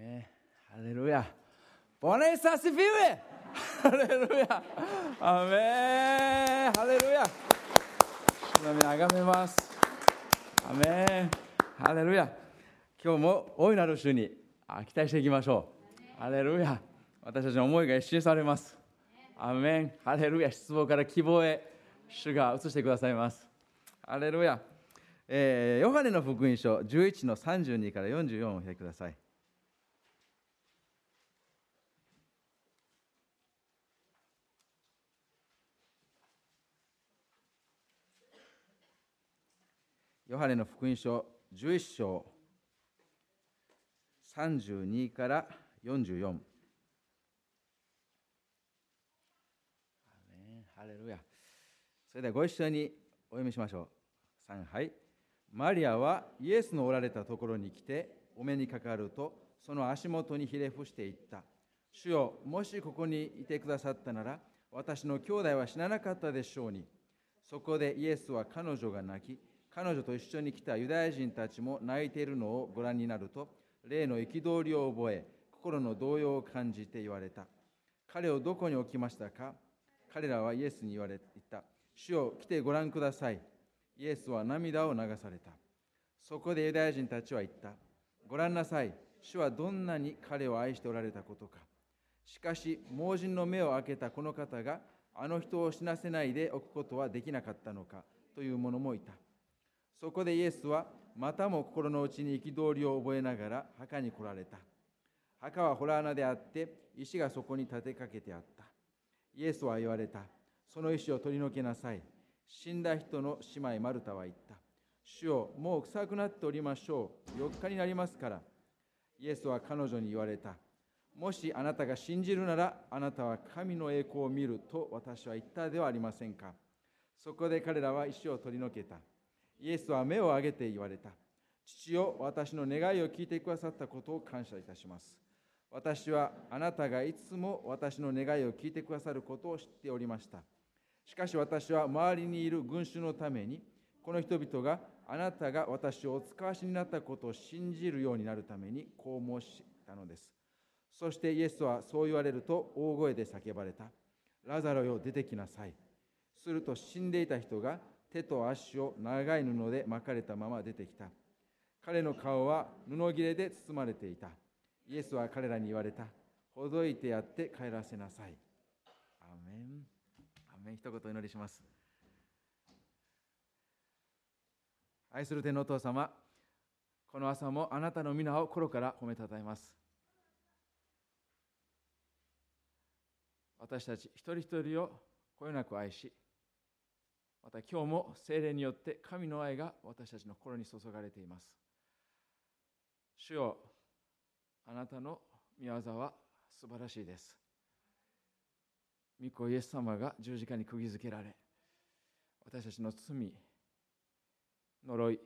ハレルヤ。ボネサスフィウエハレルヤ。アメンハレルヤ。主のあがめます。アメンハレルヤ。今日も大いなる主に期待していきましょう。ハレルヤ。私たちの思いが一新されます。アメンハレルヤ。失望から希望へ主が移してくださいます。ハレルヤ。えー、ヨハネの福音書11の32から44をお開きください。ハネの福音書11章32から44。ハレルヤ。それではご一緒にお読みしましょう。3杯。マリアはイエスのおられたところに来てお目にかかるとその足元にひれ伏していった主よもしここにいてくださったなら私の兄弟は死ななかったでしょうにそこでイエスは彼女が泣き彼女と一緒に来たユダヤ人たちも泣いているのをご覧になると霊の憤りを覚え心の動揺を感じて言われた彼をどこに置きましたか？彼らはイエスに言われた主よ来てご覧くださいイエスは涙を流された。そこでユダヤ人たちは言った。ご覧なさい。主はどんなに彼を愛しておられたことか。しかし、盲人の目を開けたこの方が、あの人を死なせないでおくことはできなかったのか、という者もいた。そこでイエスは、またも心の内に憤りを覚えながら墓に来られた。墓は洞穴であって、石がそこに立てかけてあった。イエスは言われた。その石を取り除けなさい。死んだ人の姉妹マルタは言った。主よ、もう臭くなっておりましょう。4日になりますから。イエスは彼女に言われた。もしあなたが信じるなら、あなたは神の栄光を見ると私は言ったではありませんか。そこで彼らは石を取り除けた。イエスは目を上げて言われた。父よ、私の願いを聞いてくださったことを感謝いたします。私はあなたがいつも私の願いを聞いてくださることを知っておりました。しかし私は周りにいる群衆のために、この人々があなたが私をお使わしになったことを信じるようになるためにこう申したのです。そしてイエスはそう言われると大声で叫ばれた。ラザロよ出てきなさい。すると死んでいた人が手と足を長い布で巻かれたまま出てきた。彼の顔は布切れで包まれていた。イエスは彼らに言われた。ほどいてやって帰らせなさい。アメン。アメン一言お祈りします愛する天のお父様この朝もあなたの皆を心から褒めたたえます私たち一人一人をこよなく愛しまた今日も精霊によって神の愛が私たちの心に注がれています。主よあなたの御業は素晴らしいです。御子イエス様が十字架に釘付けられ私たちの罪呪い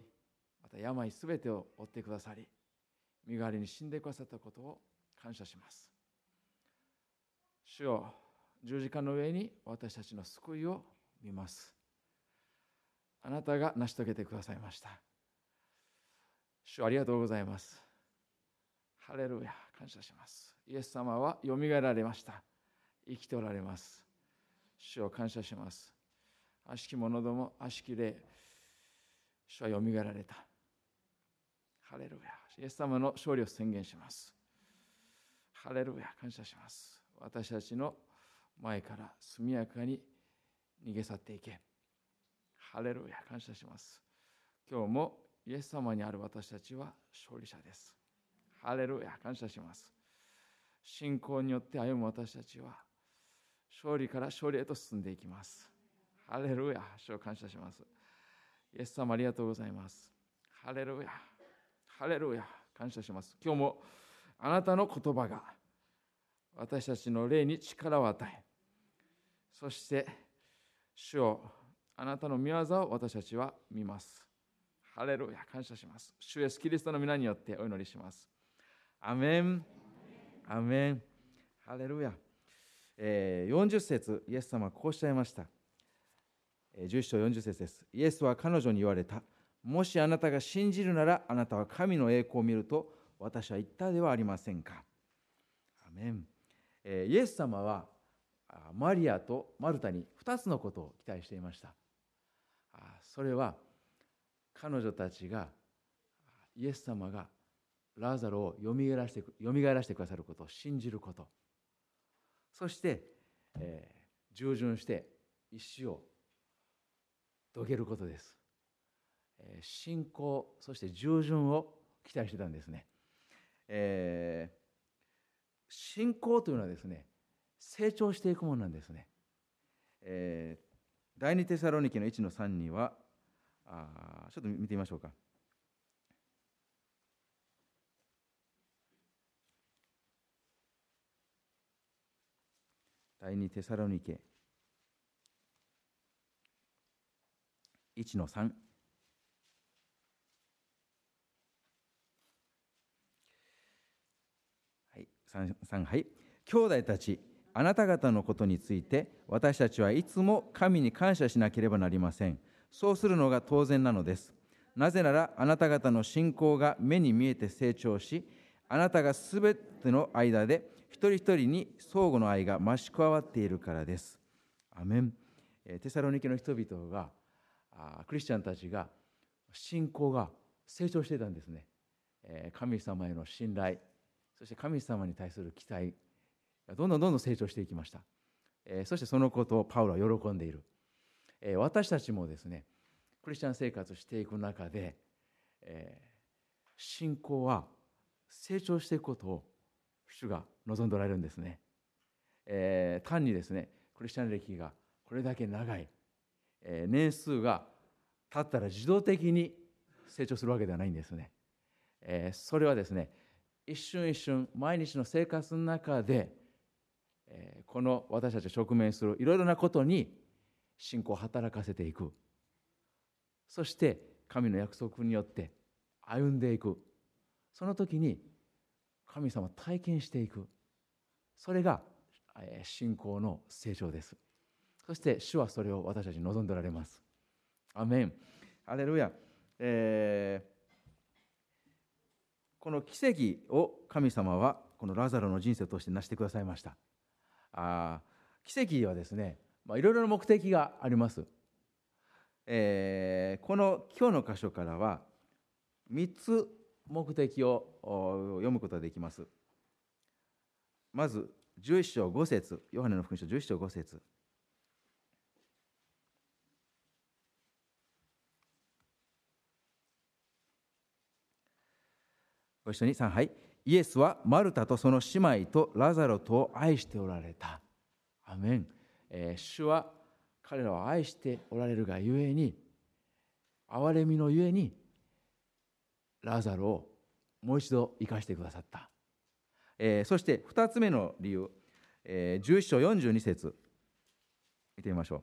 また病すべてを負ってくださり身代わりに死んでくださったことを感謝します。主よ十字架の上に私たちの救いを見ます。あなたが成し遂げてくださいました主ありがとうございますハレルヤ感謝しますイエス様はよみがえられました生きておられます。主を感謝します。悪しき者ども、悪しき霊、主はよみがえられた。ハレルヤ。イエス様の勝利を宣言します。ハレルヤ。感謝します。私たちの前から速やかに逃げ去っていけ。ハレルヤ。感謝します。今日もイエス様にある私たちは勝利者です。ハレルヤ。感謝します。信仰によって歩む私たちは勝利から勝利へと進んでいきます。ハレルヤ、主を感謝します。イエス様ありがとうございます。ハレルヤ、ハレルヤ、感謝します。今日もあなたの言葉が私たちの霊に力を与え、そして主をあなたの御業を私たちは見ます。ハレルヤ、感謝します。主イエスキリストの皆によってお祈りします。アメン。アメン。ハレルヤ。えー、40節イエス様はこうおっしゃいました。11章40節です。イエスは彼女に言われた。もしあなたが信じるなら、あなたは神の栄光を見ると私は言ったではありませんか。アメンイエス様はマリアとマルタに2つのことを期待していましたそれは彼女たちがイエス様がラザロをよみがえらせてよみがえらせてくださることを信じること。そして、えー、従順して一死を遂げることです、えー、信仰そして従順を期待してたんですね、えー、信仰というのはですね成長していくものなんですね、えー、第二テサロニケの1の3にはあちょっと見てみましょうか。第二テサロニケ。1の3はい、3, 3はい。兄弟たちあなた方のことについて私たちはいつも神に感謝しなければなりません。そうするのが当然なのですなぜならあなた方の信仰が目に見えて成長しあなたがすべての間で一人一人に相互の愛が増し加わっているからです。アメンテサロニケの人々がクリスチャンたちが信仰が成長していたんですね。神様への信頼そして神様に対する期待どんどんどんどん成長していきました。そしてそのことをパウロは喜んでいる。私たちもですねクリスチャン生活していく中で信仰は成長していくことを主が望んでおられるんですね、え、単にですねクリスチャン歴がこれだけ長い、え、年数が経ったら自動的に成長するわけではないんですね、え、それはですね一瞬一瞬毎日の生活の中で、え、この私たちが直面するいろいろなことに信仰を働かせていく。そして神の約束によって歩んでいく。その時に神様を体験していく。それが信仰の成長です。そして主はそれを私たちに望んでおられます。アメン。アレルヤ、えー、この奇跡を神様はこのラザロの人生として成してくださいました。あ奇跡はですね、まあ、いろいろな目的があります、えー、この今日の箇所からは3つ目的を読むことができます。まず、11章5節。ヨハネの福音書11章5節。ご一緒に3杯。イエスはマルタとその姉妹とラザロとを愛しておられた。アメン、えー、主は彼らを愛しておられるがゆえに憐れみのゆえにラザロをもう一度生かしてくださった、えー、そして2つ目の理由、えー、11章42節。見てみましょう。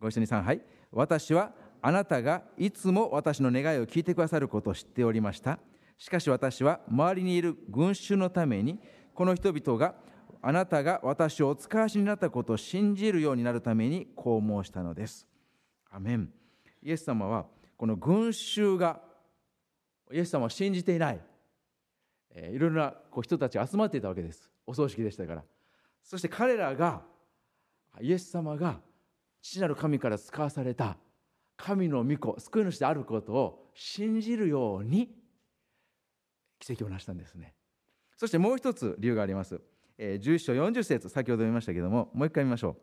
ご一緒に3杯私はあなたがいつも私の願いを聞いてくださることを知っておりました。しかし私は周りにいる群衆のためにこの人々があなたが私をお使わしになったことを信じるようになるためにこう申したのです。アメン。イエス様はこの群衆がイエス様を信じていない、えー、いろいろなこう人たちが集まっていたわけです。お葬式でしたから。そして彼らがイエス様が父なる神から使わされた神の御子救い主であることを信じるように奇跡を成したんですね。そしてもう一つ理由があります、えー、11章40節先ほど読みましたけどももう一回見ましょ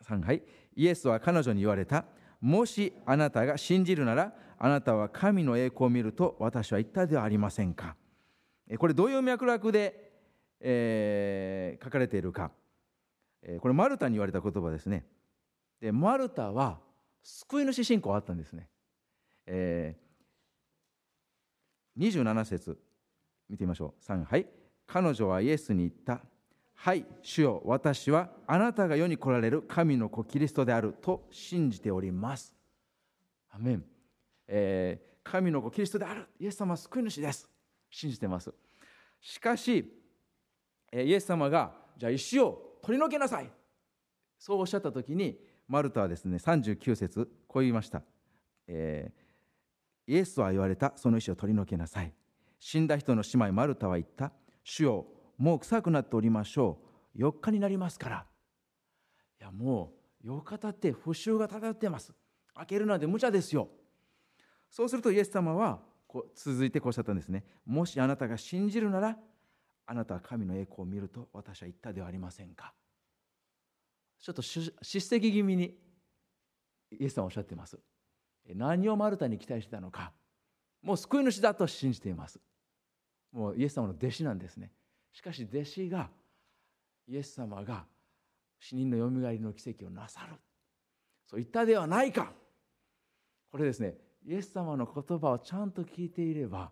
う。3はいイエスは彼女に言われた。もしあなたが信じるならあなたは神の栄光を見ると私は言ったではありませんか。これどういう脈絡で、えー、書かれているか。これマルタに言われた言葉ですね。でマルタは救い主信仰あったんですね、えー、27節。見てみましょう。3はい彼女はイエスに言った。はい主よ私はあなたが世に来られる神の子キリストであると信じております。アメン、えー、神の子キリストである。イエス様は救い主です。信じてます。しかしえイエス様がじゃあ石を取り除けなさい。そうおっしゃった時にマルタはですね39節こう言いました、えー、イエスは言われたその石を取り除けなさい。死んだ人の姉妹マルタは言った。主よもう臭くなっておりましょう。4日になりますから。いやもう4日経って腐臭が漂ってます。開けるなんて無茶ですよ。そうするとイエス様はこう続いてこうおっしゃったんですね。もしあなたが信じるならあなたは神の栄光を見ると私は言ったではありませんか。ちょっと叱責気味にイエス様おっしゃってます。何をマルタに期待してたのか。もう救い主だと信じています。もうイエス様の弟子なんですね。しかし弟子がイエス様が死人のよみがえりの奇跡をなさる。そう言ったではないか。これですねイエス様の言葉をちゃんと聞いていれば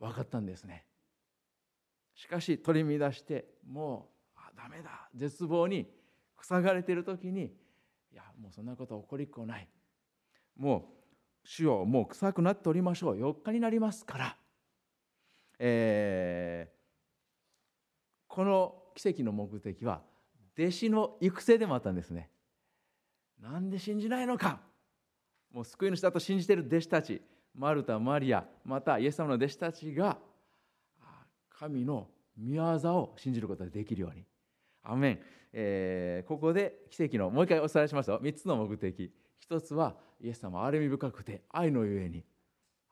分かったんですね。しかし取り乱してもうあダメだ。絶望に塞がれている時にいやもうそんなこと起こりっこない。もう主よもう臭くなっておりましょう。4日になりますから、えー、この奇跡の目的は弟子の育成でもあったんですね。なんで信じないのか。もう救い主だと信じている弟子たち。マルタマリアまたイエス様の弟子たちが神の御業を信じることができるように。アメン、えー、ここで奇跡のもう一回お伝えしますよ。3つの目的。1つはイエス様憐れみ深くて愛のゆえに。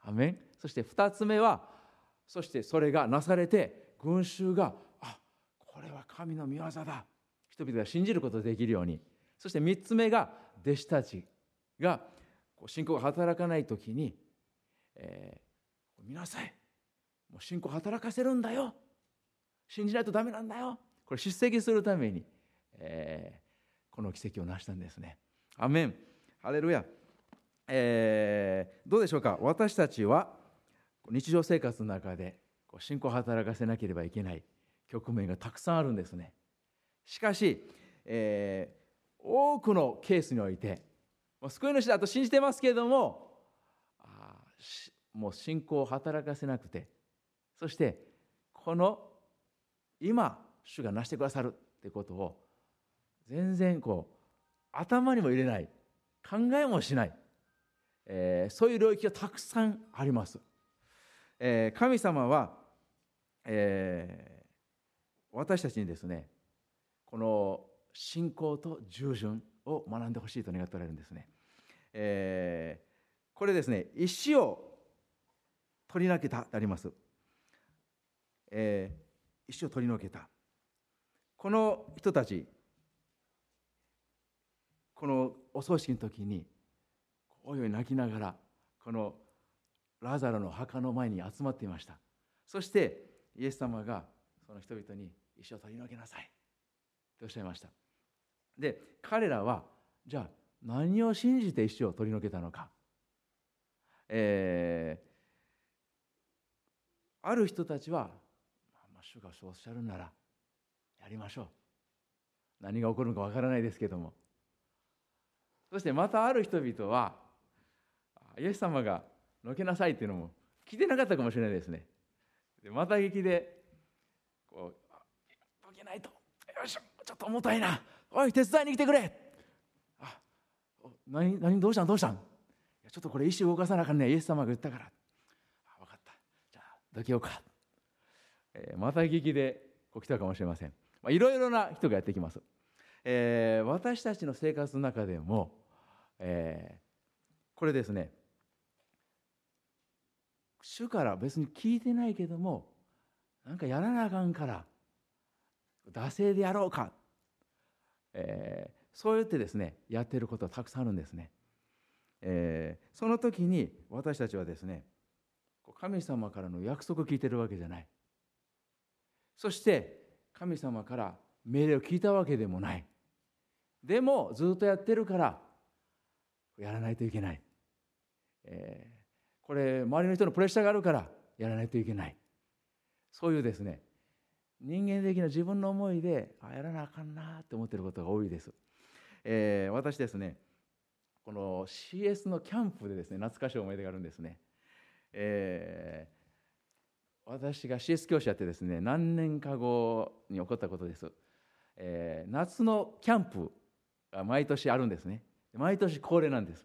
アメン。そして2つ目はそしてそれがなされて群衆があこれは神の御業だ。人々が信じることができるように。そして3つ目が弟子たちが信仰が働かない時に、えー、見なさい。もう信仰働かせるんだよ。信じないとダメなんだよ。これ叱責するために、えー、この奇跡を成したんですね。アメン。ハレルヤ、えー、どうでしょうか。私たちは日常生活の中で信仰を働かせなければいけない局面がたくさんあるんですね。しかし、えー、多くのケースにおいて救い主だと信じてますけれどもあもう信仰を働かせなくてそしてこの今主が成してくださるってことを全然こう頭にも入れない考えもしない、えー、そういう領域がたくさんあります、えー、神様は、えー、私たちにですねこの信仰と従順を学んでほしいと願っておられるんですね、えー、これですね石を取り除けたであります、えー、石を取り除けた。この人たちこのお葬式の時においおい泣きながらこのラザロの墓の前に集まっていました。そしてイエス様がその人々に石を取り除けなさい。とおっしゃいました。で彼らはじゃあ何を信じて石を取り除けたのか、えー、ある人たちは、まあ、主がそうおっしゃるならやりましょう。何が起こるのかわからないですけども。そしてまたある人々はイエス様がのけなさいっていうのも聞いてなかったかもしれないですね。でまた劇でこうのけないと。よいしょちょっと重たいな。おい手伝いに来てくれ。あ何何どうしたん？どうしたん？ちょっとこれ石動かさなあかんね。イエス様が言ったから。あ分かった。じゃあどけようか、えー、また劇でこう来たかもしれません、いろいろな人がやってきます、えー、私たちの生活の中でも、えー、これですね。主から別に聞いてないけどもなんかやらなあかんから惰性でやろうか、えー、そうやってですねやってることはたくさんあるんですね、えー、その時に私たちはですね神様からの約束を聞いてるわけじゃない。そして神様から命令を聞いたわけでもない。でもずっとやってるからやらないといけない、え、これ周りの人のプレッシャーがあるからやらないといけない。そういうですね。人間的な自分の思いであやらなあかんなって思ってることが多いです、えー、私ですねこの CS のキャンプでですね懐かしい思い出があるんですね、え私が CS 教師やってですね何年か後に起こったことです、えー、夏のキャンプが毎年あるんですね。毎年恒例なんです。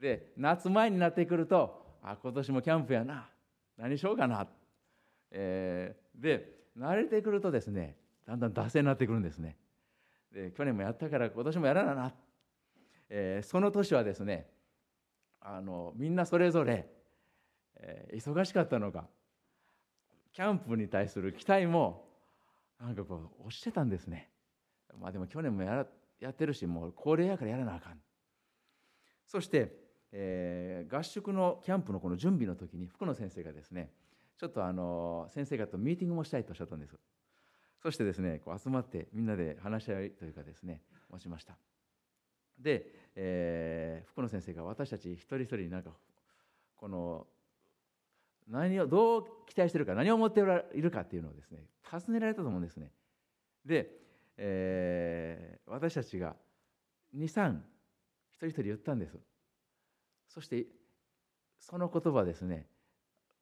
で夏前になってくるとあ今年もキャンプやな。何しようかな、えー、で慣れてくるとですねだんだん惰性になってくるんですね。で去年もやったから今年もやらなな、えー、その年はですねあのみんなそれぞれ、えー、忙しかったのかキャンプに対する期待もなんかこう押してたんですね。まあでも去年もややってるしもう恒例やからやらなあかん。そして、えー、合宿のキャンプのこの準備の時に福野先生がですねちょっとあの先生方とミーティングもしたいとおっしゃったんです。そしてですねこう集まってみんなで話し合いというかですね持ちました。で、えー、福野先生が私たち一人一人になんかこの何をどう期待してるか何を思っているかっていうのをですね尋ねられたと思うんですね。で、えー、私たちが23一人一人言ったんです。そしてその言葉ですね。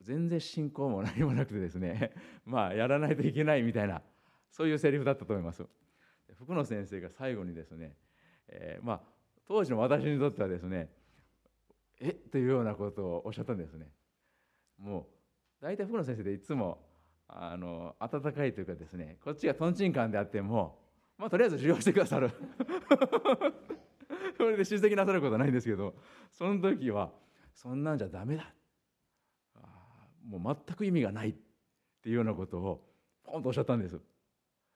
全然信仰も何もなくてですね。まあやらないといけないみたいなそういうセリフだったと思います。福野先生が最後にですね、えー、まあ当時の私にとってはですねえ？っというようなことをおっしゃったんですね。もう大体福野先生でいつもあの温かいというかですねこっちがとんちんカンであってもまあとりあえず受容してくださる。それで出席なさることはないんですけどその時はそんなんじゃダメだ。もう全く意味がないっていうようなことをポンとおっしゃったんです。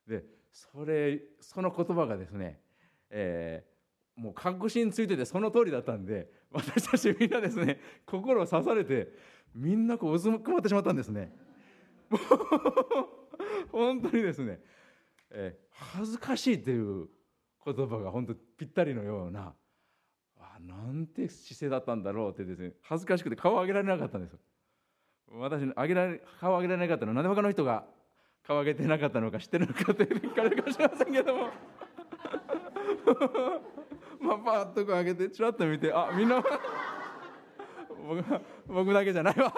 でそれその言葉がですね、えー、もう確信ついててその通りだったんで私たちみんなですね心を刺されてみんなこう渦くまってしまったんですね。本当にですね、えー、恥ずかしいっていう言葉が本当ぴったりのようなあなんて姿勢だったんだろうってですね恥ずかしくて顔を上げられなかったんです私上げられ顔を上げられなかったのはなんで他の人が顔を上げてなかったのか知ってるのかって聞かれるかもしれませんけども。まあパッとこう上げてちらっと見てあみんな僕僕だけじゃないわ。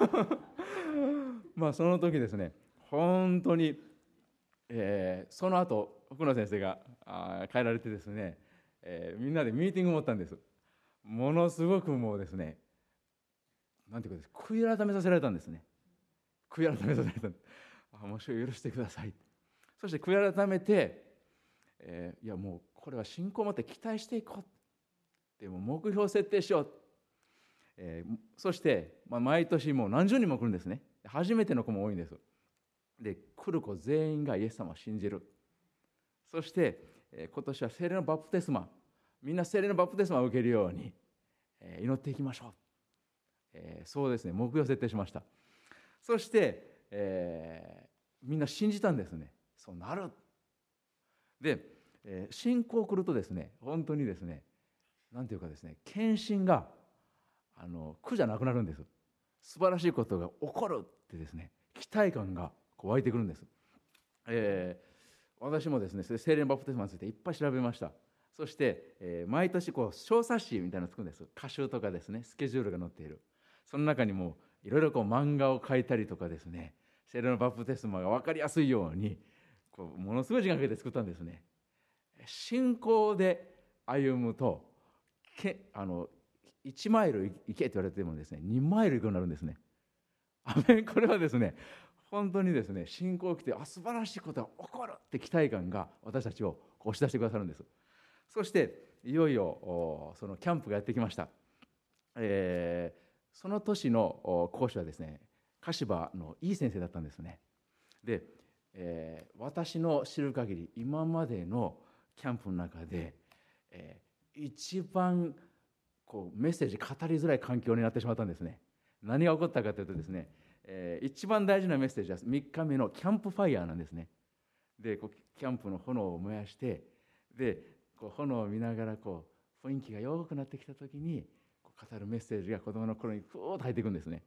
まあその時ですね本当に、えー、その後福野先生があ帰られてですね、えー、みんなでミーティングを持ったんです。ものすごくもうですねなんていうかです悔い改めさせられたんですね。悔い改めさせられたあもし許してください。そして悔い改めて、えー、いやもうこれは信仰を持って期待していこう。でも目標設定しよう、えー、そして、まあ、毎年もう何十人も来るんですね。初めての子も多いんです。で来る子全員がイエス様を信じる。そして、え、今年は聖霊のバプテスマみんな聖霊のバプテスマを受けるように、え、祈っていきましょう。え、そうですね。目標設定しました。そして、え、みんな信じたんですね。そうなる。で、え、信仰来るとですね本当にですねなんていうかですね献身があの苦じゃなくなるんです。素晴らしいことが起こるってですね期待感がこう湧いてくるんです、えー、私もですね聖霊バプテスマについていっぱい調べました。そして、えー、毎年こう小冊子みたいなの作るんです。歌集とかですねスケジュールが載っている。その中にもいろいろこう漫画を描いたりとかですね聖霊のバプテスマが分かりやすいようにこうものすごい時間かけて作ったんですね。信仰で歩むとけあの1マイル行けって言われてもですね2マイル行くようになるんですね。これはですね本当にですね信仰を来てあ素晴らしいことが起こるって期待感が私たちを押し出してくださるんです。そしていよいよそのキャンプがやってきました、えーその年の講師はですね柏のいい先生だったんですね。で、えー、私の知る限り今までのキャンプの中で、えー、一番こうメッセージ語りづらい環境になってしまったんですね。何が起こったかというとですね、えー、一番大事なメッセージは3日目のキャンプファイヤーなんですね。でこうキャンプの炎を燃やしてでこう炎を見ながらこう雰囲気が弱くなってきた時にこう語るメッセージが子供の頃にふーっと入っていくんですね。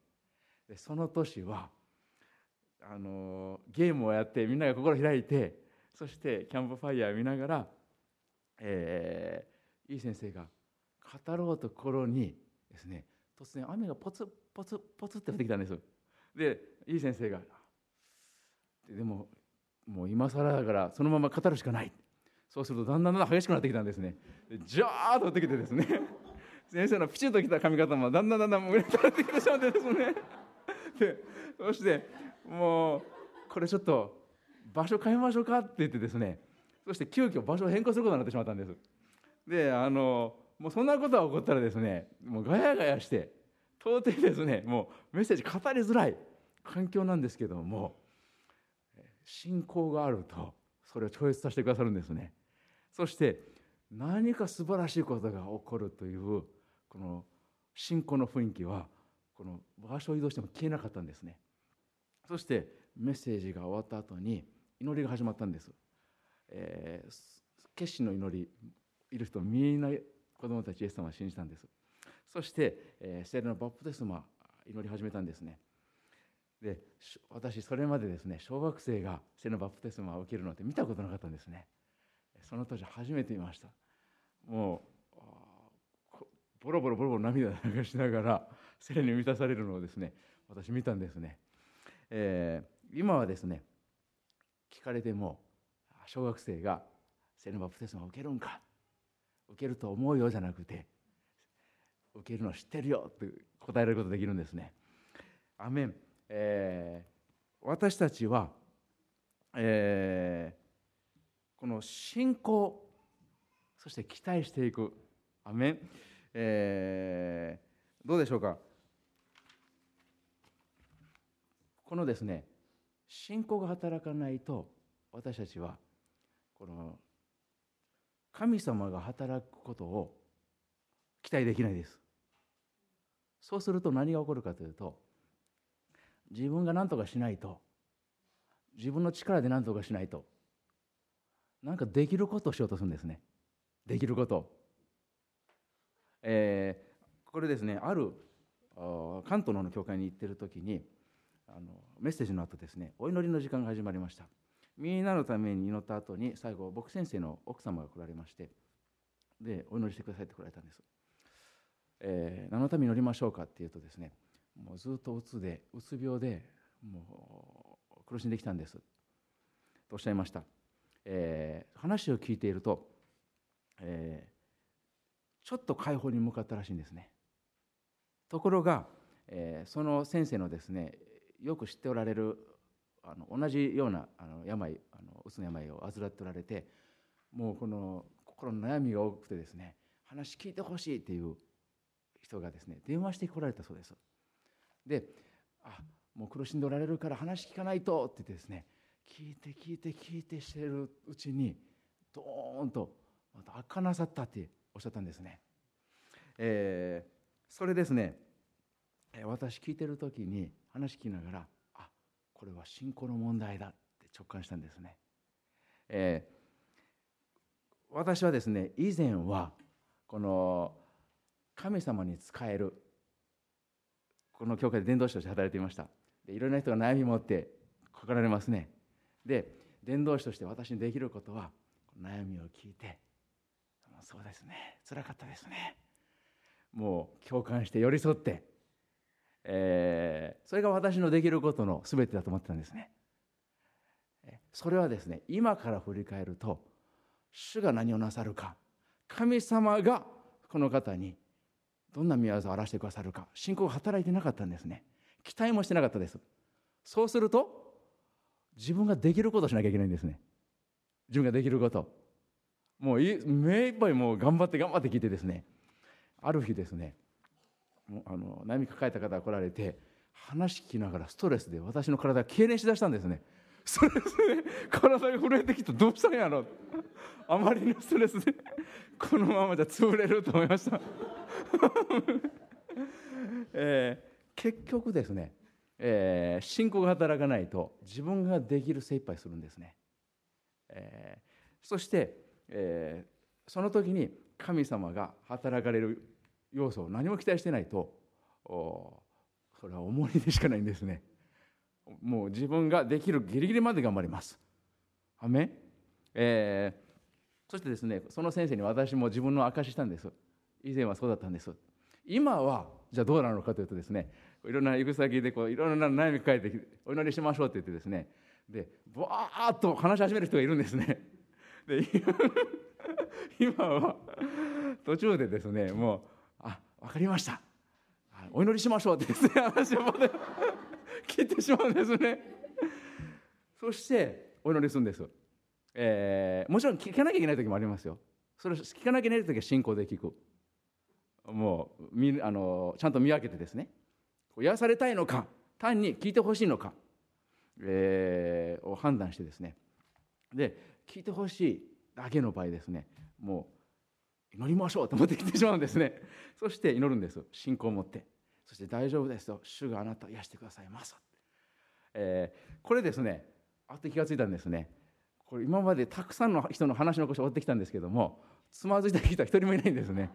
でその年はあのゲームをやってみんなが心開いてそしてキャンプファイヤー見ながら、えー、いい先生が語ろうと心にですね突然雨がポツポツポツって降ってきたんですでいい先生がでももう今更だからそのまま語るしかない。そうするとだんだんだんだん激しくなってきたんですね。ジャーッとってきてですね。先生のピチッときた髪型もだんだんだんだん上に垂れてきてしまってですね。でそしてもうこれちょっと場所変えましょうかって言ってですね。そして急遽場所を変更することになってしまったんです。であのもうそんなことが起こったらですねもうガヤガヤして到底ですねもうメッセージ語りづらい環境なんですけども信仰があるとそれを超越させてくださるんですね。そして何か素晴らしいことが起こるというこの信仰の雰囲気はこの場所を移動しても消えなかったんですね。そしてメッセージが終わった後に祈りが始まったんです、えー、決心の祈りいる人みんな子供たちイエス様を信じたんです。そして、えー、聖霊のバプテスマ祈り始めたんですね。で私それまでですね小学生が聖霊のバプテスマを受けるのって見たことなかったんですね。その当時初めて見ました。もうボロボロボロボロ涙流しながら聖霊に満たされるのをですね私見たんですね、えー、今はですね聞かれても小学生が聖霊のバプテスマを受けるんか。受けると思うよじゃなくて受けるの知ってるよって答えることできるんですね。アメン、えー、私たちは、えー、この信仰そして期待していく。アメン、えー、どうでしょうか。このですね信仰が働かないと私たちはこの神様が働くことを期待できないです。そうすると何が起こるかというと自分が何とかしないと自分の力で何とかしないとなんかできることをしようとするんですね。できること。えー、これですねある関東の教会に行ってる時にあのメッセージの後ですねお祈りの時間が始まりました。みんなのために祈った後に最後僕先生の奥様が来られましてでお祈りしてくださいって来られたんです、えー、何のために祈りましょうかっていうとですねもうずっとうつでうつ病でもう苦しんできたんです。とおっしゃいました、えー、話を聞いていると、えー、ちょっと解放に向かったらしいんですね。ところが、えー、その先生のですねよく知っておられるあの同じようなあの病あのうつの病を患っておられてもうこの心の悩みが多くてですね話聞いてほしいっていう人がですね電話してこられたそうです。であもう苦しんでおられるから話聞かないとって言ってですね聞いて聞いて聞いてしてるうちにドーンとまた明なさったっておっしゃったんですね、えー、それですね私聞いてる時に話聞きながらあこれは信仰の問題だって直感したんですね、えー、私はですね以前はこの神様に仕える。この教会で伝道師として働いていました。でいろんな人が悩み持ってかかられますね。で伝道師として私にできることは悩みを聞いてそうですね。つらかったですね。もう共感して寄り添ってえー、それが私のできることの全てだと思ってたんですね。それはですね今から振り返ると主が何をなさるか神様がこの方にどんな宮業を荒らしてくださるか。信仰が働いてなかったんですね。期待もしてなかったです。そうすると自分ができることをしなきゃいけないんですね。自分ができること。もう目いっぱいもう頑張って頑張って聞いてですね。ある日ですねあの悩み抱えた方が来られて話聞きながらストレスで私の体が痙攣しだしたんですね。ストレスで体が震えてきてどうしたんやろ。あまりのストレスでこのままじゃ潰れると思いました、えー、結局ですね、えー、信仰が働かないと自分ができる精一杯するんですね、えー、そして、えー、その時に神様が働かれる要素を何も期待してないとそれは重荷でしかないんですね。もう自分ができるギリギリまで頑張ります。はめ、えー、そしてですねその先生に私も自分の証ししたんです。以前はそうだったんです。今はじゃあどうなのかというとですねいろんな行く先でこういろんな悩み抱えてお祈りしましょうって言ってですねでバーッと話し始める人がいるんですね。で今は途中でですねもうあ分かりました。お祈りしましょうってですね話を切ってしまうんですね。そしてお祈りするんです、えー、もちろん聞かなきゃいけない時もありますよ。それ聞かなきゃいけない時は信仰で聞く。もうみあのちゃんと見分けてですね。癒されたいのか単に聞いてほしいのか、えー、を判断してですね。で聞いてほしいだけの場合ですね。もう祈りましょうと思ってきてしまうんですね。そして祈るんです。信仰を持って。そして大丈夫ですと主があなたを癒してくださいます、えー、これですねあって気が付いたんですね。これ今までたくさんの人の話の腰を追ってきたんですけどもつまずいた人は一人もいないんですね。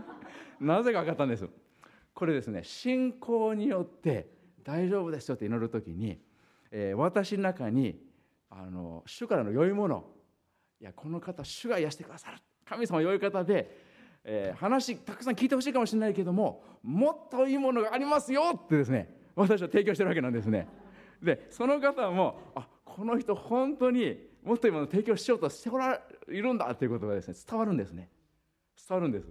なぜか分かったんです。これですね信仰によって大丈夫ですよって祈る時に、えー、私の中にあの主からの良いものいやこの方主が癒してくださる。神様良い方で、えー、話たくさん聞いてほしいかもしれないけどももっといいものがありますよってですね私は提供してるわけなんですね。でその方もあこの人本当にもっといいものを提供しようとしておられるんだということがですね伝わるんですね。伝わるんです。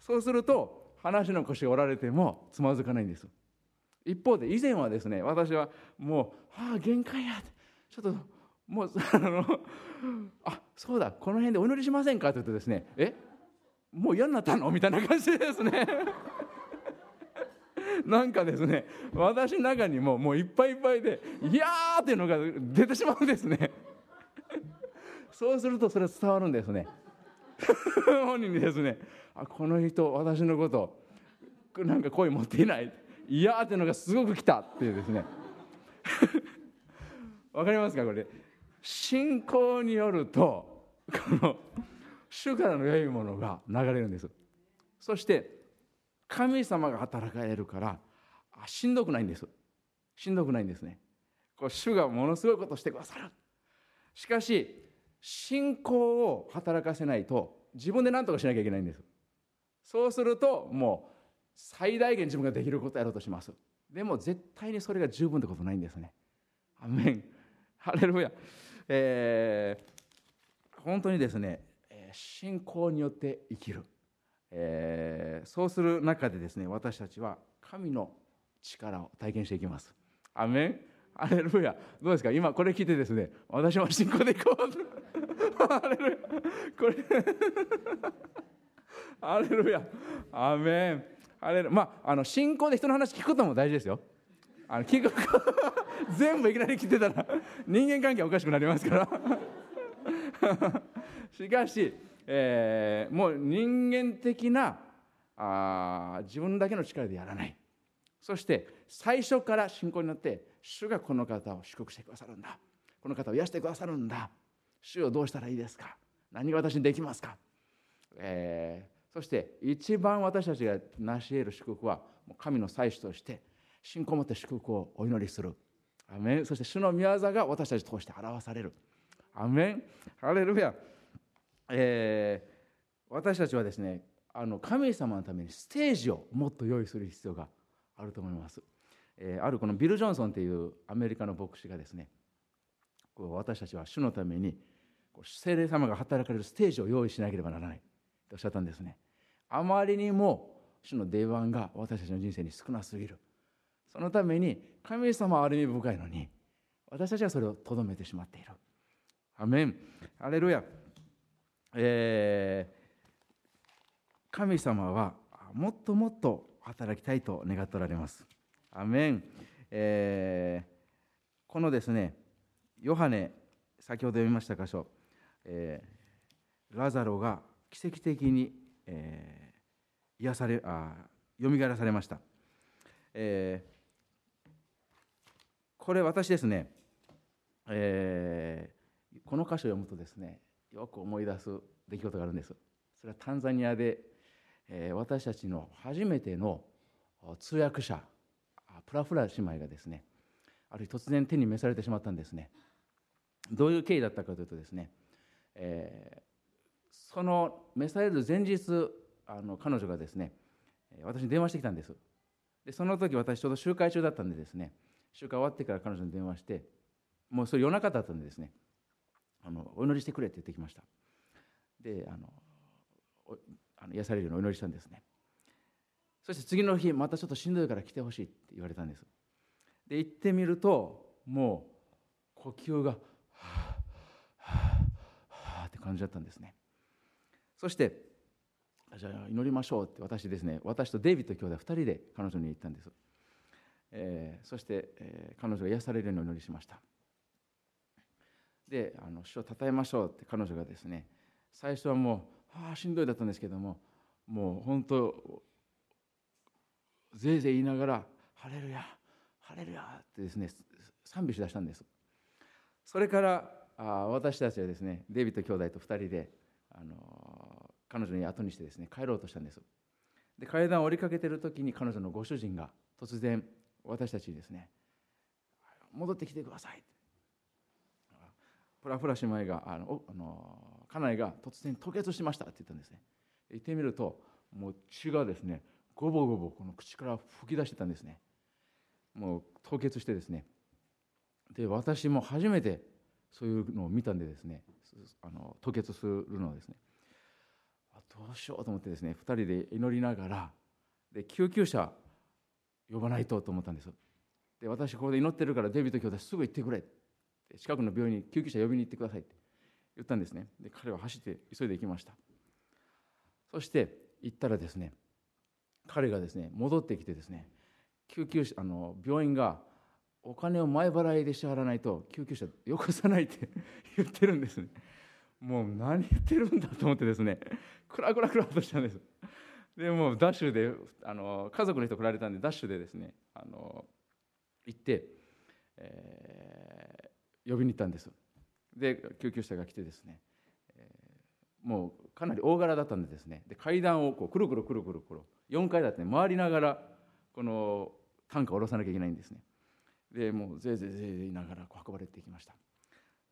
そうすると話の腰が折られてもつまずかないんです。一方で以前はですね私はもう「ああ限界や」ちょっともうあのあそうだこの辺でお祈りしませんかと言うとですねえもう嫌になったの？みたいな感じでですね。なんかですね私の中にももういっぱいいっぱいで「いやー!」っていうのが出てしまうんですね。そうするとそれ伝わるんですね。本人にですねあこの人私のことなんか声持っていないいやーっていうのがすごく来たっていうですね。わかりますかこれ。信仰によるとこの主からの良いものが流れるんです。そして神様が働かれるからしんどくないんです。しんどくないんですね。こう主がものすごいことしてくださる。しかし信仰を働かせないと自分で何とかしなきゃいけないんです。そうするともう最大限自分ができることやろうとします。でも絶対にそれが十分ってことないんですね。アメン。ハレルヤ。えー、本当にですね信仰によって生きる、えー、そうする中でですね私たちは神の力を体験していきます。アメン。アレルヤ。どうですか？今これ聞いてですね私も信仰でいこうア レルヤ。これ。アレルヤ。アメン。アレルまああの信仰で人の話聞くことも大事ですよ。あの聞く。全部いきなり聞いてたら人間関係おかしくなりますから。しかし、えー、もう人間的なあ自分だけの力でやらない。そして最初から信仰になって主がこの方を祝福してくださるんだ。この方を癒してくださるんだ。主をどうしたらいいですか？何が私にできますか、えー、そして一番私たちが成し得る祝福は神の祭司として信仰を持って祝福をお祈りする。アメン。そして主の御業が私たち通して表される。アメンハレルヤ、えー、私たちはですねあの神様のためにステージをもっと用意する必要があると思います、えー、あるこのビル・ジョンソンというアメリカの牧師がですねこう私たちは主のために精霊様が働かれるステージを用意しなければならない。とおっしゃったんですね。あまりにも主の出番が私たちの人生に少なすぎる。そのために神様はある意味深いのに私たちはそれをとどめてしまっている。アメンアレルヤ、えー、神様はもっともっと働きたいと願っておられます。アメン、えー、このですねヨハネ先ほど読みました箇所、えー、ラザロが奇跡的に、えー、癒されあよみがえらされました、えー、これ私ですね、えー、この箇所を読むとですねよく思い出す出来事があるんです。それはタンザニアで、えー、私たちの初めての通訳者プラフラ姉妹がですねある日突然手に召されてしまったんですね。どういう経緯だったかというとですね、えー、その召される前日あの彼女がですね私に電話してきたんです。でその時私ちょうど集会中だったんでですね集会終わってから彼女に電話してもうそれ夜中だったんでですねあのお祈りしてくれって言ってきました。であのあの癒されるようにお祈りしたんですね。そして次の日またちょっとしんどいから来てほしいって言われたんです。で行ってみるともう呼吸がはあはあはあって感じだったんですね。そしてじゃあ祈りましょうって私ですね私とデイビッド兄弟2人で彼女に言ったんです、えー、そして、えー、彼女が癒されるようにお祈りしました。であの主をたたえましょうって彼女がですね最初はもうああしんどいだったんですけどももう本当ぜいぜい言いながら「ハレルヤハレルヤ」ってですね賛美しだしたんです。それからあ私たちはですねデビッド兄弟と2人であの彼女に後にしてですね帰ろうとしたんです。で階段を降りかけてる時に彼女のご主人が突然私たちにですね「戻ってきてください」プラフラ姉妹があのあの家内が突然吐血しましたって言ったんですね。行ってみるともう血がですねごぼごぼこの口から吹き出してたんですね。もう凍結してですね。で私も初めてそういうのを見たんでですねあの凍結するのをですね。どうしようと思ってですね2人で祈りながらで救急車呼ばないとと思ったんですで私ここで祈ってるからデビッド兄弟すぐ行ってくれ。近くの病院に救急車呼びに行ってくださいって言ったんですね。で彼は走って急いで行きました。そして行ったらですね彼がですね戻ってきてですね救急車あの病院がお金を前払いで支払わないと救急車よこさないって 言ってるんですね。もう何言ってるんだと思ってですねクラクラクラとしたんです。でもうダッシュであの家族の人来られたんでダッシュでですねあの行って、えー、呼びに行ったんです。で救急車が来てですね、えー、もうかなり大柄だったんでですね。で階段をこうくるくるくるくるくる4階だって回りながらこの担架を下ろさなきゃいけないんですね。でもうぜいぜいぜいぜい言いながら運ばれていきました。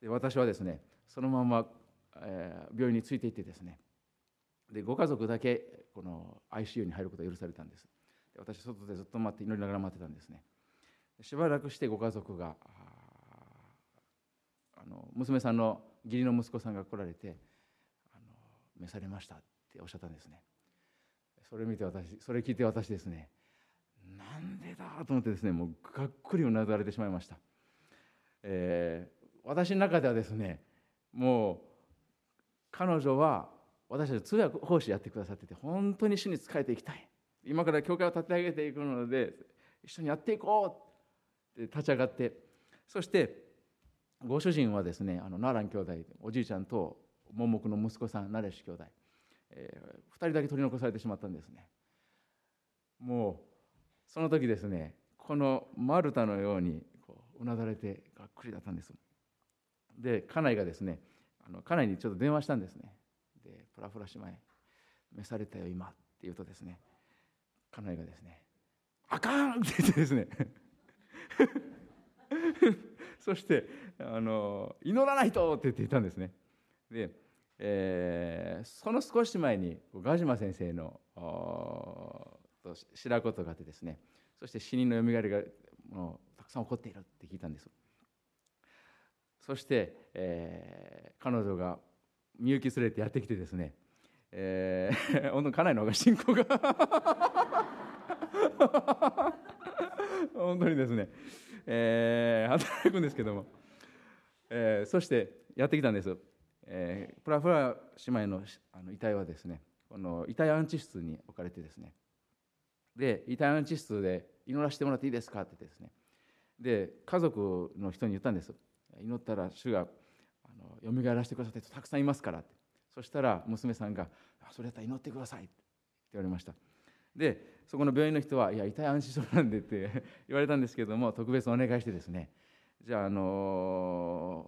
で私はですねそのまま、えー、病院についていってですねでご家族だけこの ICU に入ることが許されたんです。で私外でずっと待って祈りながら待ってたんですね。しばらくしてご家族があの娘さんの義理の息子さんが来られてあの召されましたっておっしゃったんですね。それ見て私それ聞いて私ですねなんでだと思ってですねもうがっくりうなだれてしまいました、えー、私の中ではですねもう彼女は私たち通訳奉仕やってくださってて本当に主に仕えていきたい。今から教会を立て上げていくので一緒にやっていこうって立ち上がってそしてご主人はですねあの奈良兄弟おじいちゃんと盲目の息子さんナレシ兄弟、えー、2人だけ取り残されてしまったんですね。もうその時ですねこのマルタのようにこううなだれてがっくりだったんです。で家内がですねあの家内にちょっと電話したんですね。でプラフラ姉妹召されたよ今って言うとですね家内がですねあかん！って言ってですね。そしてあの祈らないとって言っていたんですね。で、えー、その少し前にガジマ先生の白ことがあってですね。そして死人のよみがえりがもうたくさん起こっているって聞いたんです。そして、えー、彼女がみゆき連れてやってきてですね、えー、本当家内の方が信仰が。本当にですね、えー、働くんですけども、えー、そしてやってきたんです、えー、プラフラ姉妹のあの遺体はですねこの遺体安置室に置かれてですね。で遺体安置室で祈らせてもらっていいですかってですね。で家族の人に言ったんです。祈ったら主があの蘇らせてくださってたくさんいますからって。そしたら娘さんが「それやったら祈ってください」って言われました。でそこの病院の人は「いや遺体安置所なんで」って言われたんですけども特別お願いしてですねじゃああの、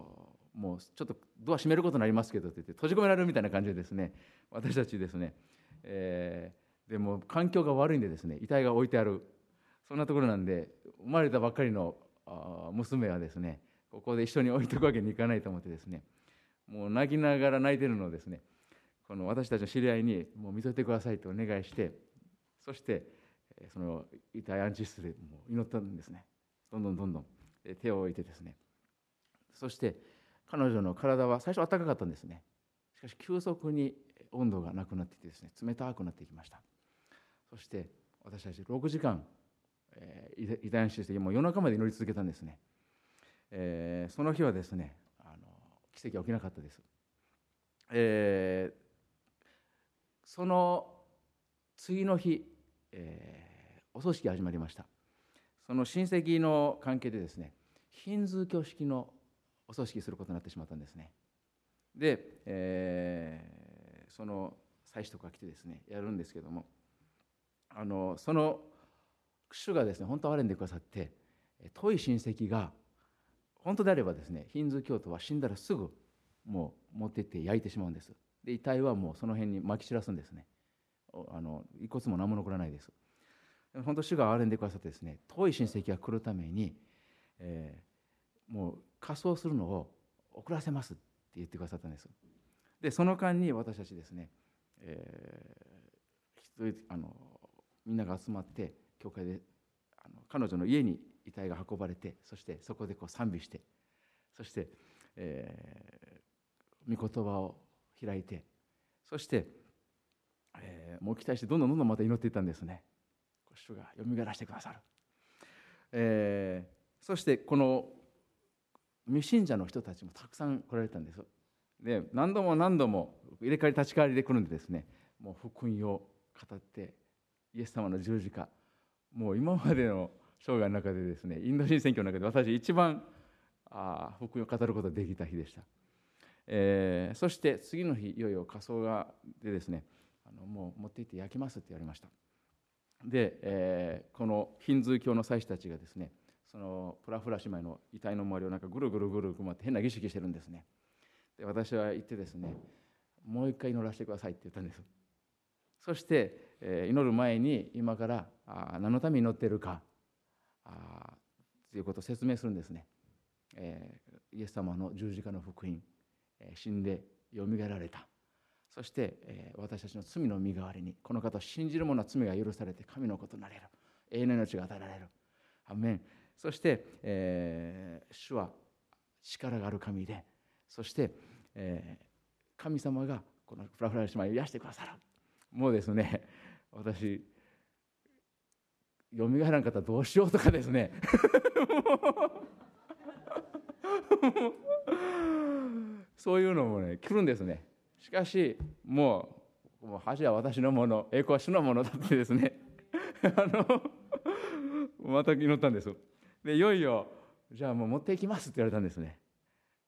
もうちょっとドア閉めることになりますけどって言って閉じ込められるみたいな感じでですね。私たちですね、えー、でも環境が悪いんでですね遺体が置いてある。そんなところなんで生まれたばっかりの娘はですねここで一緒に置いとくわけにいかないと思ってですね。もう泣きながら泣いてるのをですねこの私たちの知り合いにもう見といてくださいとお願いしてそしてその遺体安置室でもう祈ったんですね。どんどんどんどん。手を置いてですね。そして彼女の体は最初暖かかったんですね。しかし急速に温度がなくなっていてですね冷たくなっていきました。そして私たち6時間えー、異端してもう夜中まで祈り続けたんですね、えー、その日はですねあの奇跡は起きなかったです、えー、その次の日、えー、お葬式が始まりました。その親戚の関係でですねヒンズー教式のお葬式することになってしまったんですね。で、えー、その祭司とか来てですねやるんですけどもあのその主がですね本当は憐れんでくださって遠い親戚が本当であればですねヒンズー教徒は死んだらすぐもう持って行って焼いてしまうんです。で遺体はもうその辺にまき散らすんですね。あの遺骨も何も残らないです。本当主が憐れんでくださってですね遠い親戚が来るために、えー、もう仮装するのを遅らせますって言ってくださったんです。でその間に私たちですね、えー、あのみんなが集まって教会であの彼女の家に遺体が運ばれてそしてそこでこう賛美してそして、えー、御言葉を開いてそして、えー、もう期待してどんどんどんどんまた祈っていったんですね。主がよみがらしてくださる、えー、そしてこの未信者の人たちもたくさん来られたんです。で何度も何度も入れ替わり立ち替わりで来るんでですねもう福音を語ってイエス様の十字架もう今までの生涯の中でですねインド人選挙の中で私一番あ福音を語ることができた日でした、えー、そして次の日いよいよ火葬がでですねあのもう持って行って焼きますって言われました。で、えー、このヒンズー教の祭司たちがですねそのプラフラ姉妹の遺体の周りをなんかぐるぐるぐる回って変な儀式してるんですねで私は言ってですねもう一回祈らせてくださいって言ったんですそして、えー、祈る前に今からあ何のために祈っているかあということを説明するんですね、えー、イエス様の十字架の福音、えー、死んでよみがえられたそして、えー、私たちの罪の身代わりにこの方を信じる者は罪が許されて神のことになれる。永遠の命が与えられる。アメン。そして、えー、主は力がある神でそして、えー、神様がこのフラフラの姉妹を癒してくださる。もうですね私よみがえらんかったらどうしようとかですね。そういうのもね来るんですね。しかしもうもう恥は私のもの栄光は主のものだってですね。あのまた祈ったんです。でいよいよじゃあもう持っていきますって言われたんですね、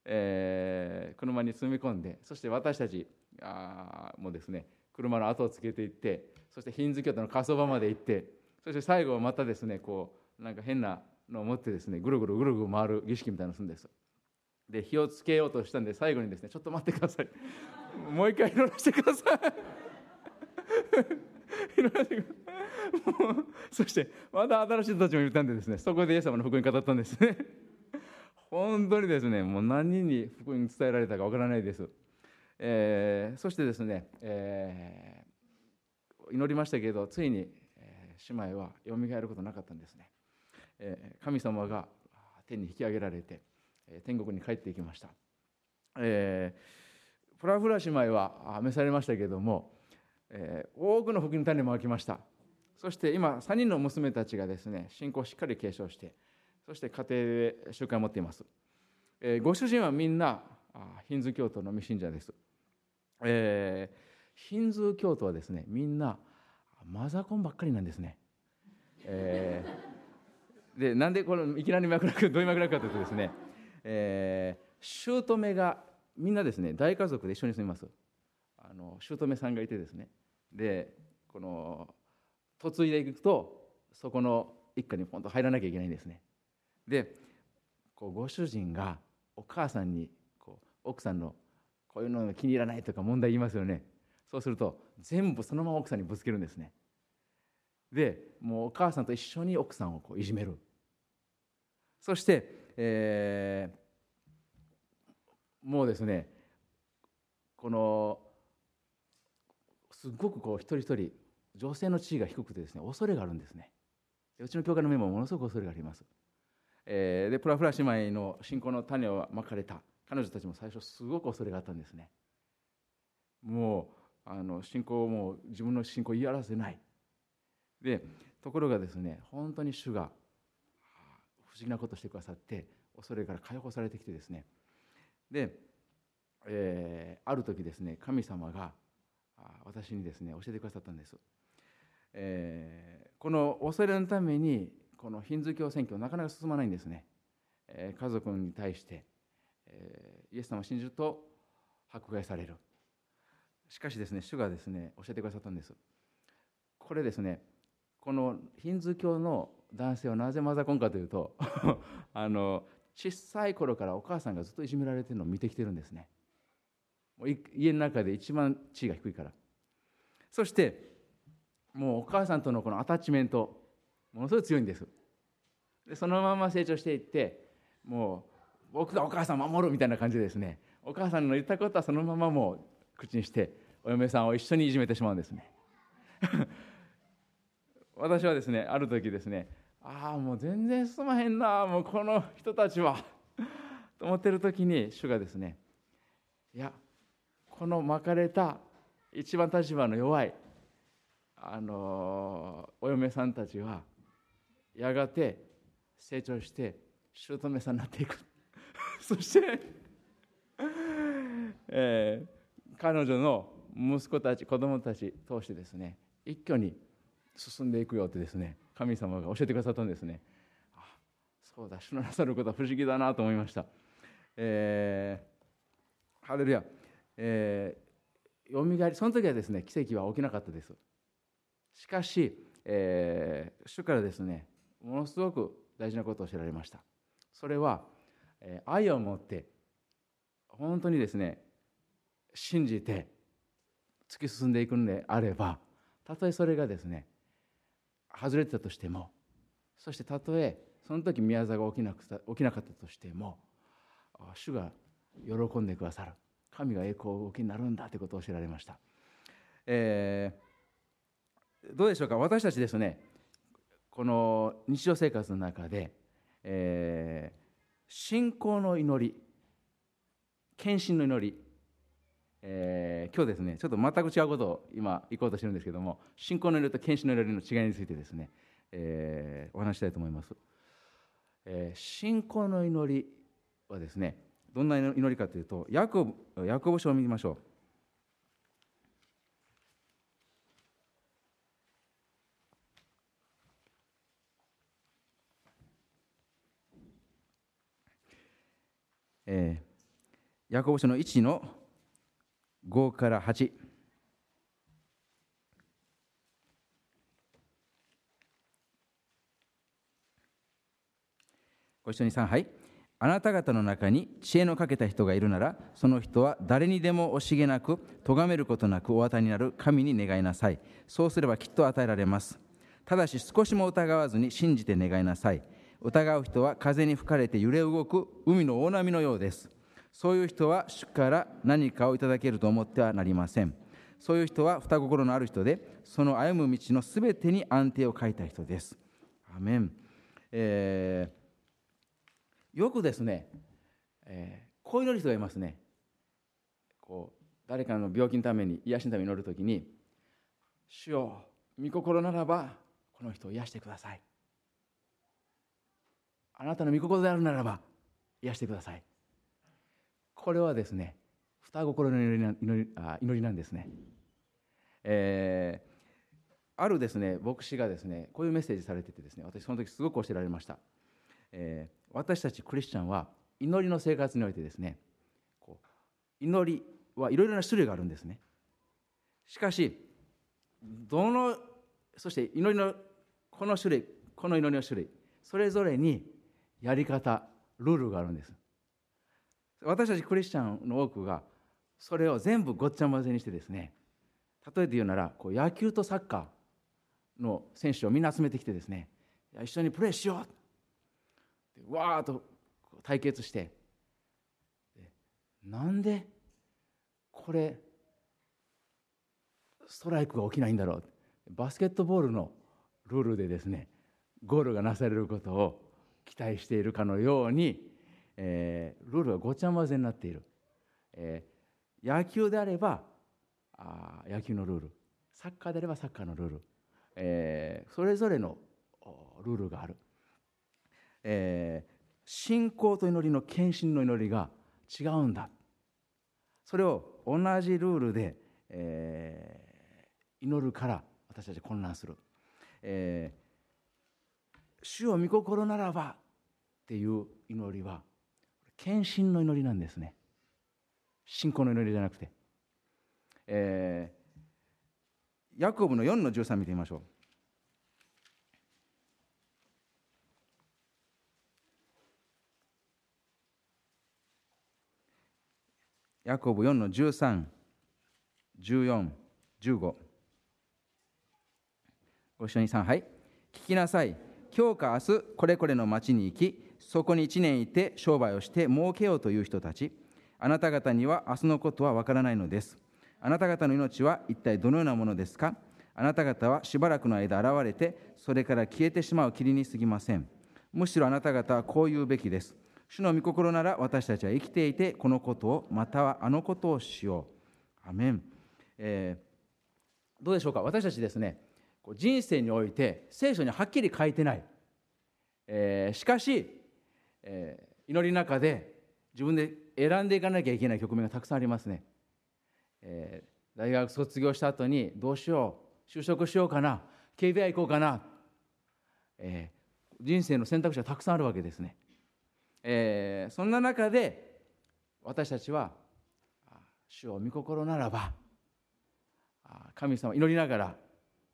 えー、車に積み込んでそして私たちあもうですね車の後をつけていってそしてヒンズ教徒の火葬場まで行ってそして最後またですねこうなんか変なのを持ってですねぐるぐるぐるぐる回る儀式みたいなのするんです。で火をつけようとしたんで最後にですねちょっと待ってください。もう一回祈らせてください。祈らせてください。そしてまた新しい人たちもいたんでですねそこでイエス様の福音語ったんですね。本当にですねもう何人に福音伝えられたかわからないです。えー、そしてですね、えー、祈りましたけどついに、えー、姉妹はよみがえることなかったんですね、えー、神様が天に引き上げられて、天国に帰っていきました、えー、プラフラ姉妹は召されましたけれども、えー、多くの福音種も開きました。そして今3人の娘たちがですね信仰をしっかり継承してそして家庭で習慣を持っています、えー、ご主人はみんなヒンズー教徒の未信者です。えー、ヒンズー教徒はですねみんなマザコンばっかりなんですね。えー、でなんでこのいきなり脈絡どういう脈絡かというとですね、えー、姑がみんなですね大家族で一緒に住みます。あの姑さんがいてですねでこの嫁いでいくとそこの一家にポンと入らなきゃいけないんですね。でこうご主人がお母さんにこう奥さんのこういうのが気に入らないとか問題言いますよねそうすると全部そのまま奥さんにぶつけるんですねでもうお母さんと一緒に奥さんをこういじめるそして、えー、もうですねこのすっごくこう一人一人女性の地位が低くてですね恐れがあるんですね。うちの教会のメンバーもものすごく恐れがあります、えー、でプラフラ姉妹の信仰の種をまかれた。彼女たちも最初すごく恐れがあったんですね。もうあの信仰をもう自分の信仰を言い表せない。でところがですね本当に主が不思議なことをしてくださって恐れから解放されてきてですね。で、えー、ある時ですね神様が私にですね教えてくださったんです、えー、この恐れのためにこのヒンズー教選挙なかなか進まないんですね、えー、家族に対して、えー、イエス様を信じると迫害される。しかしですね主がですね教えてくださったんです。これですねこのヒンズー教の男性はなぜマザコンかというと あの小さい頃からお母さんがずっといじめられてるのを見てきてるんですね。家の中で一番地位が低いから。そしてもうお母さんとのこのアタッチメントものすごい強いんです。でそのまま成長していってもう僕がお母さん守るみたいな感じでですね。お母さんの言ったことはそのままもう口にしてお嫁さんを一緒にいじめてしまうんですね。私はですねある時ですねああもう全然進まへんなもうこの人たちは と思ってる時に主がですねいやこの巻かれた一番立場の弱いあのお嫁さんたちはやがて成長して姑さんになっていく。そして、えー、彼女の息子たち子供たち通してですね一挙に進んでいくよってですね神様が教えてくださったんですね。あそうだ主のなさることは不思議だなと思いました、えー、ハレルヤ、えー、よみがえりその時はですね奇跡は起きなかったです。しかし、えー、主からですねものすごく大事なことを教えられました。それは、えー、愛を持って本当にですね信じて突き進んでいくのであればたとえそれがですね外れてたとしてもそしてたとえその時宮沢が起きなく起きなかったとしても主が喜んでくださる。神が栄光をおきになるんだということを教えられました、えー、どうでしょうか？私たちですねこの日常生活の中で、えー、信仰の祈り献身の祈りえー、今日ですねちょっと全く違うことを今行こうとしてるんですけども信仰の祈りと献身の祈りの違いについてですね、えー、お話したいと思います、えー、信仰の祈りはですねどんな祈りかというとヤコブヤコブ書を見ましょう。えー、ヤコブ書の1の5から8ご一緒に3杯あなた方の中に知恵のかけた人がいるならその人は誰にでも惜しげなく咎めることなくお与えになる神に願いなさい。そうすればきっと与えられます。ただし少しも疑わずに信じて願いなさい。疑う人は風に吹かれて揺れ動く海の大波のようです。そういう人は主から何かをいただけると思ってはなりません。そういう人は双心のある人でその歩む道のすべてに安定を書いた人です。アメン、えー、よくですね、えー、こういう人がいますね。こう誰かの病気のために癒しのために祈るときに「主よ御心ならばこの人を癒してください」「あなたの御心であるならば癒してください」これはですね双心の祈りな祈りあ祈りなんですね、えー、あるですね牧師がですねこういうメッセージされててですね私その時すごく教えられました、えー、私たちクリスチャンは祈りの生活においてですねこう祈りはいろいろな種類があるんですね。しかしどのそして祈りのこの種類この祈りの種類それぞれにやり方ルールがあるんです。私たちクリスチャンの多くがそれを全部ごっちゃ混ぜにしてですね例えて言うならこう野球とサッカーの選手をみんな集めてきてですね一緒にプレーしようわーっと対決してなんでこれストライクが起きないんだろうバスケットボールのルールでですねゴールがなされることを期待しているかのようにえー、ルールがごちゃ混ぜになっている、えー、野球であればあ野球のルール。サッカーであればサッカーのルール。えー、それぞれのルールがある、えー、信仰と祈りの献身の祈りが違うんだ。それを同じルールで、えー、祈るから私たち混乱する、えー、主を御心ならばっていう祈りは献身の祈りなんですね信仰の祈りじゃなくて、えー、ヤコブの4の13見てみましょうヤコブ4の13、14、15。ご一緒に3、はい。聞きなさい。今日か明日、これこれの町に行き、そこに1年いて商売をして儲けようという人たち。あなた方には明日のことはわからないのです。あなた方の命は一体どのようなものですか？あなた方はしばらくの間現れて、それから消えてしまう霧に過ぎません。むしろあなた方はこう言うべきです。主の御心なら私たちは生きていてこのことをまたはあのことをしよう。アメン、えー、どうでしょうか？私たちですね人生において聖書にはっきり書いてない、えー、しかし、えー、祈りの中で自分で選んでいかなきゃいけない局面がたくさんありますね、えー、大学卒業した後にどうしよう就職しようかな KBI 行こうかな、えー、人生の選択肢がたくさんあるわけですね。えー、そんな中で私たちは主を御心ならば神様祈りながら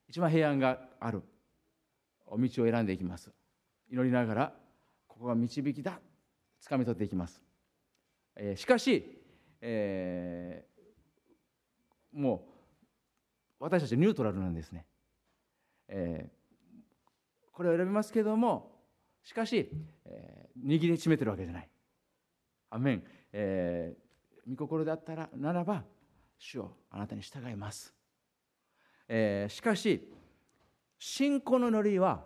一番平安がある道を選んでいきます。祈りながらここが導きだ掴み取っていきます、えー、しかし、えー、もう私たちニュートラルなんですね、えー、これを選びますけどもしかし、えー、握りしめてるわけじゃない。アメン。えー、御心だったらならば主をあなたに従います。えー、しかし信仰のノリは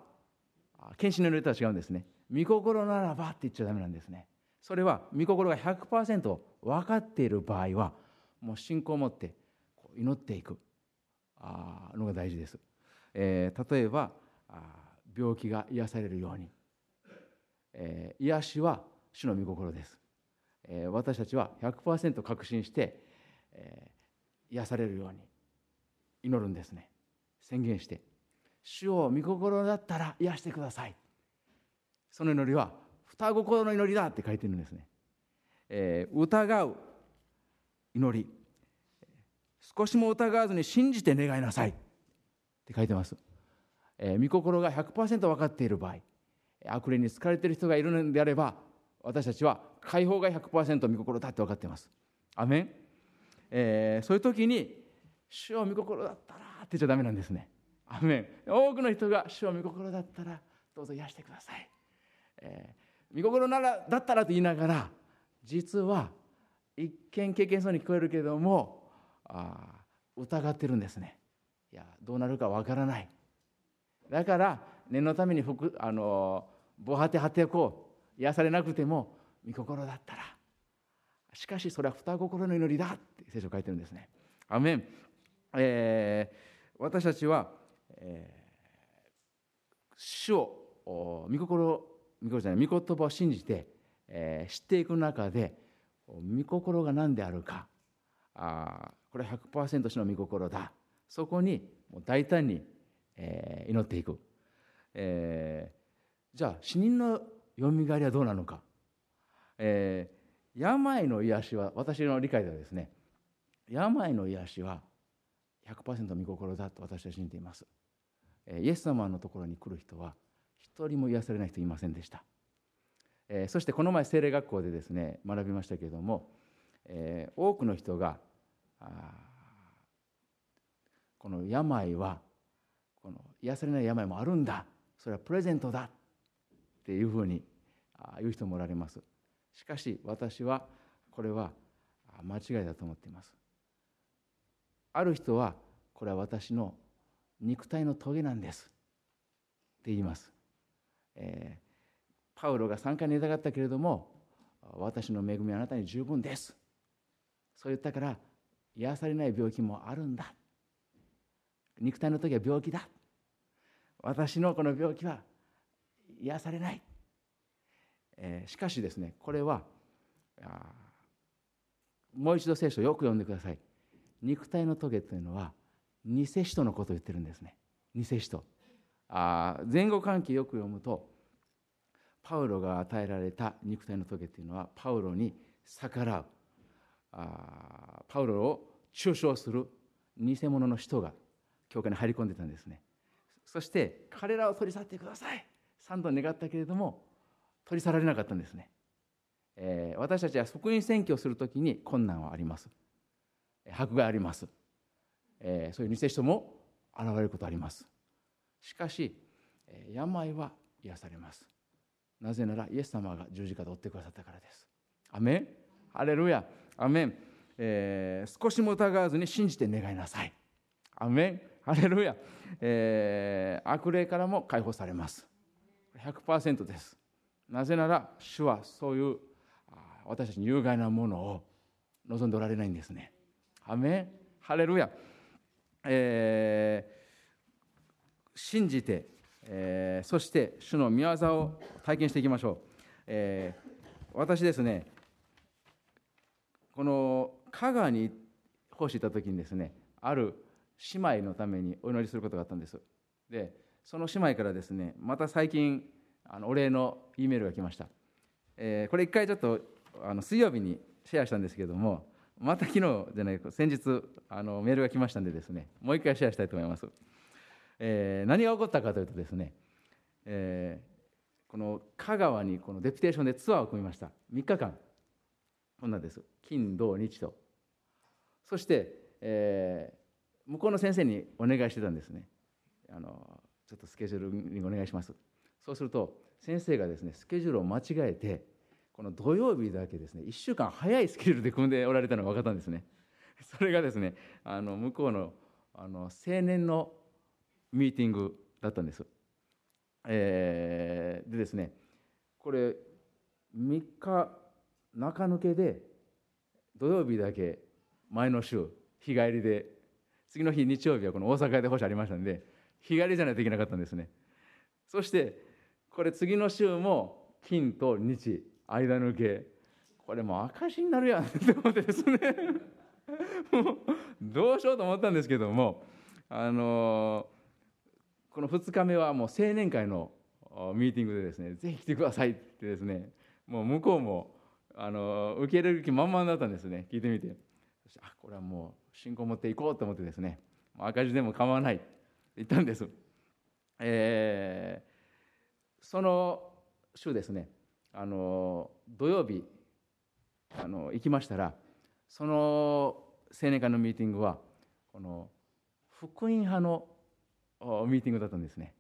献身のノリとは違うんですね。御心ならばって言っちゃダメなんですね。それは御心が100%分かっている場合はもう信仰を持って祈っていく。のが大事です。えー、例えば病気が癒されるように。えー、癒しは主の御心です、えー、私たちは100%確信して、えー、癒されるように祈るんですね。宣言して。主を御心だったら癒してください。その祈りは双心の祈りだって書いてるんですね、えー、疑う祈り。少しも疑わずに信じて願いなさいって書いてます、えー、御心が100%分かっている場合悪霊に疲れている人がいるのであれば私たちは解放が100%御心だって分かっています。アメン、えー、そういう時に「主を御心だったら」って言っちゃダメなんですね。アメン。多くの人が「主を御心だったらどうぞ癒してください」えー、御心ならだったらと言いながら実は一見経験そうに聞こえるけれどもあ疑ってるんですね。いやどうなるかわからない。だから念のためにあの防波堤張っておこう癒されなくても御心だったらしかしそれは双心の祈りだって聖書書いてるんですね。アメン、えー、私たちは、えー、主を御心御言葉を信じて、えー、知っていく中で御心が何であるか。あこれは100%主の御心だ。そこに大胆に、えー、祈っていく、えじゃあ死人のよみがえりはどうなのか、えー、病の癒しは私の理解ではですね病の癒しは100%見心だと私は信じています、えー、イエス様のところに来る人は一人も癒されない人いませんでした、えー、そしてこの前精霊学校でですね学びましたけれども、えー、多くの人がこの病はこの癒されない病もあるんだ。それはプレゼントだ。っていうふうに言う人もおられます。しかし私はこれは間違いだと思っています。ある人はこれは私の肉体の棘なんです。って言います、えー、パウロが3回寝たかったけれども私の恵みはあなたに十分です。そう言ったから癒されない病気もあるんだ。肉体の時は病気だ。私のこの病気は癒されない、えー、しかしですねこれはもう一度聖書をよく読んでください。肉体の棘というのは偽使徒のことを言ってるんですね。偽使徒。あ前後関係よく読むとパウロが与えられた肉体の棘というのはパウロに逆らう。あパウロを中傷する偽物の人が教会に入り込んでたんですね。そして彼らを取り去ってください。3度願ったけれども取り去られなかったんですね、えー、私たちは福音宣教するときに困難はあります。迫害あります、えー、そういう偽人も現れることあります。しかし病は癒されます。なぜならイエス様が十字架で追ってくださったからです。アメン。ハレルヤ。アメン、えー、少しも疑わずに信じて願いなさい。アメン。ハレルヤ、えー、悪霊からも解放されます。100%です。なぜなら主はそういう私たちに有害なものを望んでおられないんですね。アメン。ハレルヤ、えー、信じて、えー、そして主の御業を体験していきましょう、えー、私ですねこの香川に奉仕した時にですねある姉妹のためにお祈りすることがあったんです。でその姉妹からですねまた最近あのお礼の E メールが来ました、えー、これ一回ちょっとあの水曜日にシェアしたんですけどもまた昨日じゃない先日あのメールが来ましたんでですねもう一回シェアしたいと思います、えー、何が起こったかというとですね、えー、この香川にこのデピテーションでツアーを組みました。3日間。こんなんです。金土日と。そして、えー、向こうの先生にお願いしてたんですね。あのちょっとスケジュールにお願いします。そうすると先生がですねスケジュールを間違えてこの土曜日だけですね1週間早いスケジュールで組んでおられたのが分かったんですね。それがですねあの向こうのあの青年のミーティングだったんです、えー、でですねこれ3日中抜けで土曜日だけ前の週日帰りで次の日日曜日はこの大阪で星ありましたんで日帰りじゃないといけなかったんですね。そしてこれ次の週も金と日間抜け。これもう赤字になるやんって思ってですね。もうどうしようと思ったんですけどもあのこの2日目はもう青年会のミーティングでですねぜひ来てくださいってですねもう向こうもあの受け入れる気満々だったんですね聞いてみて。そしてあこれはもう信仰を持っていこうと思ってですね赤字でも構わないって言ったんです、えー、その週ですねあの土曜日あの行きましたらその青年会のミーティングはこの福音派のミーティングだったんですね。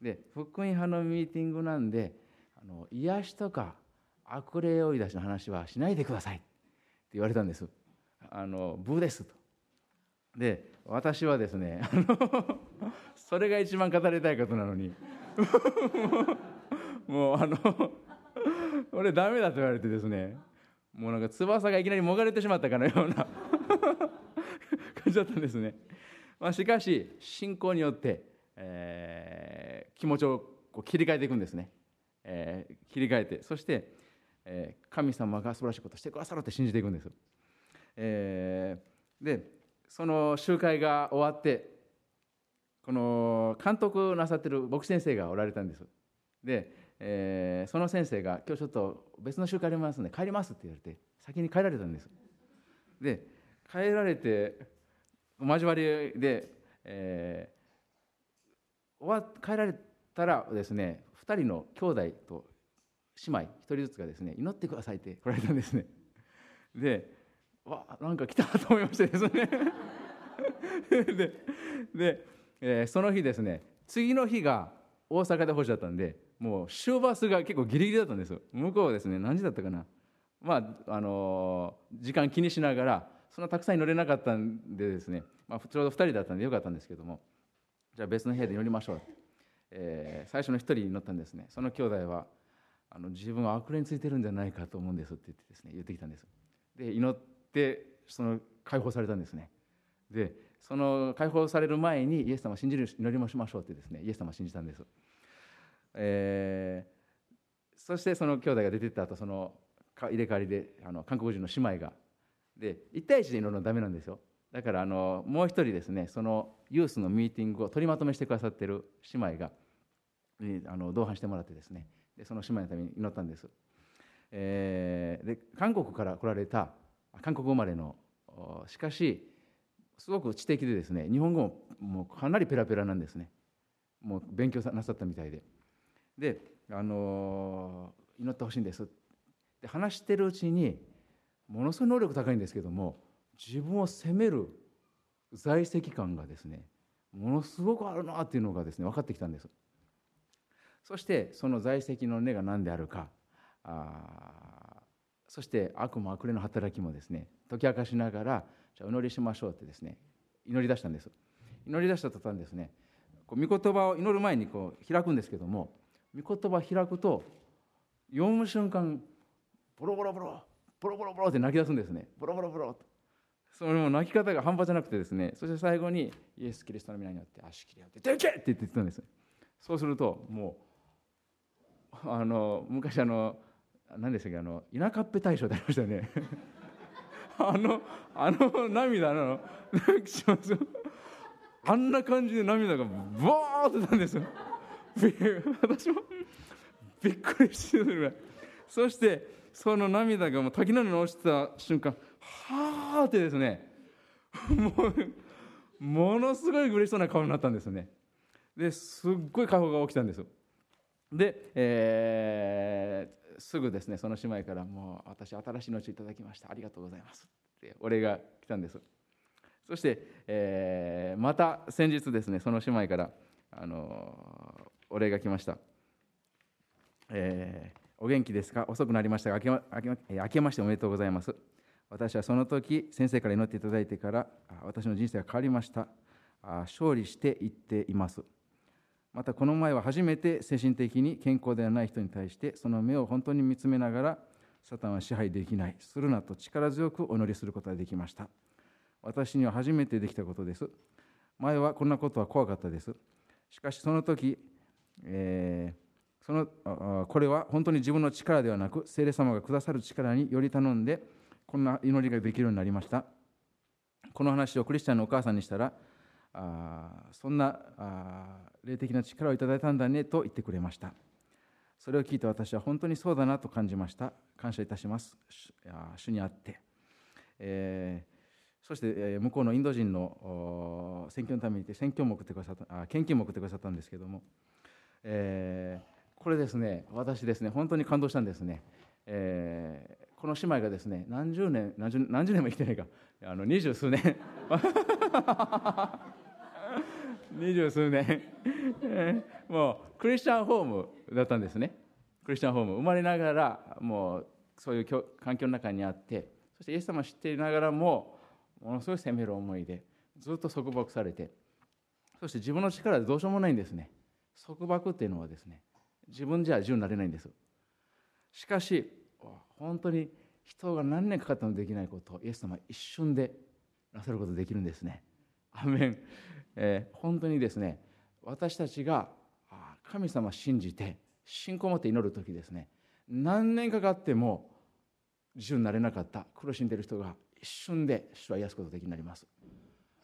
で福音派のミーティングなんであの癒しとか悪霊追い出しの話はしないでください。って言われたんです。あのブーですと。で私はですねあのそれが一番語りたいことなのに。もうあの俺ダメだと言われてですねもうなんか翼がいきなりもがれてしまったかのような感じだったんですね、まあ、しかし信仰によって、えー、気持ちをこう切り替えていくんですね、えー、切り替えてそして、えー、神様が素晴らしいことをしてくださるって信じていくんです、えー、でその集会が終わってこの監督なさってる牧師先生がおられたんです。でえー、その先生が「今日ちょっと別の集会ありますので帰ります」って言われて先に帰られたんです。で帰られて交わりで、えー、終わ帰られたらですね2人の兄弟と姉妹1人ずつがですね祈ってくださいって来られたんですね。でわなんか来たと思いましてですね。でで、えー、その日ですね次の日が大阪で星だったんでもう終バスが結構ギリギリだったんですよ。向こうはですね何時だったかな。まああの時間気にしながらそんなたくさん乗れなかったんでですね、まあ、ちょうど2人だったんでよかったんですけども。じゃあ別の部屋で乗りましょう、えー、最初の1人に乗ったんですね。その兄弟はあの自分は悪霊についてるんじゃないかと思うんですって言ってですね言ってきたんです。で祈ってその解放されたんですね。でその解放される前にイエス様を信じる祈りもしましょうってですねイエス様を信じたんです、えー、そしてその兄弟が出てった後その入れ替わりであの韓国人の姉妹が。で1対1で祈るのはダメなんですよ。だからあのもう一人ですねそのユースのミーティングを取りまとめしてくださってる姉妹があの同伴してもらってですねでその姉妹のために祈ったんです、えー、で韓国から来られた韓国生まれのしかしすごく知的でですね日本語ももうかなりペラペラなんですね。もう勉強なさったみたいで。で、あの祈ってほしいんです。で話してるうちにものすごい能力高いんですけども自分を責める在籍感がですねものすごくあるなっていうのがですね分かってきたんです。そしてその在籍の根が何であるかあそして悪も悪霊の働きもですね解き明かしながらじゃあお祈りしましょうってですね祈り出したんです。祈り出した途端ですねこう御言葉を祈る前にこう開くんですけども御言葉開くと読む瞬間ボロボロボロボロボロボロって泣き出すんですね。ボロボロボロとその泣き方が半端じゃなくてですねそして最後にイエス・キリストの皆によって足切り合って「出て!け!」って言ってたんです。そうするともうあの昔あの何でしたっけあの田舎っぺ大将でありましたよね。あのあの涙のしますあんな感じで涙がボーってたんですよ。私もびっくりしてるぐらい。そしてその涙がもう滝のように落ちた瞬間はあってですね もうものすごい嬉しそうな顔になったんですね。ですっごい顔が起きたんですで、えー、すぐですねその姉妹から「もう私新しい命いただきました。ありがとうございます」ってお礼が来たんです。そして、えー、また先日ですねその姉妹からあのお礼が来ました、えー、お元気ですか？遅くなりましたが明けま明けましておめでとうございます。私はその時先生から祈っていただいてから私の人生が変わりました。勝利していっています。またこの前は初めて精神的に健康ではない人に対してその目を本当に見つめながらサタンは支配できない。するなと力強くお祈りすることができました。私には初めてできたことです。前はこんなことは怖かったです。しかしその時、えー、そのこれは本当に自分の力ではなく聖霊様がくださる力により頼んでこんな祈りができるようになりました。この話をクリスチャンのお母さんにしたらあそんなあ霊的な力をいただいたんだねと言ってくれました。それを聞いて私は本当にそうだなと感じました。感謝いたします。主にあって、えー、そして、え向こうのインド人の選挙のためにて選挙も送ってくださったあ献金も送ってくださったんですけども、えー、これですね私ですね本当に感動したんですね、えー、この姉妹がですね何十年何十何十年も生きてないか。あの二十数年。二十数年。もうクリスチャンホームだったんですね。クリスチャンホーム。生まれながらもうそういう環境の中にあってそしてイエス様を知っていながらもものすごい責める思いでずっと束縛されてそして自分の力でどうしようもないんですね。束縛っていうのはですね自分じゃ自由になれないんです。しかし本当に人が何年かかってもできないことをイエス様は一瞬でなさることができるんですね。アメン、えー、本当にですね私たちが神様を信じて信仰を持って祈る時ですね何年かかっても自由になれなかった苦しんでいる人が一瞬で主は癒すことができになります。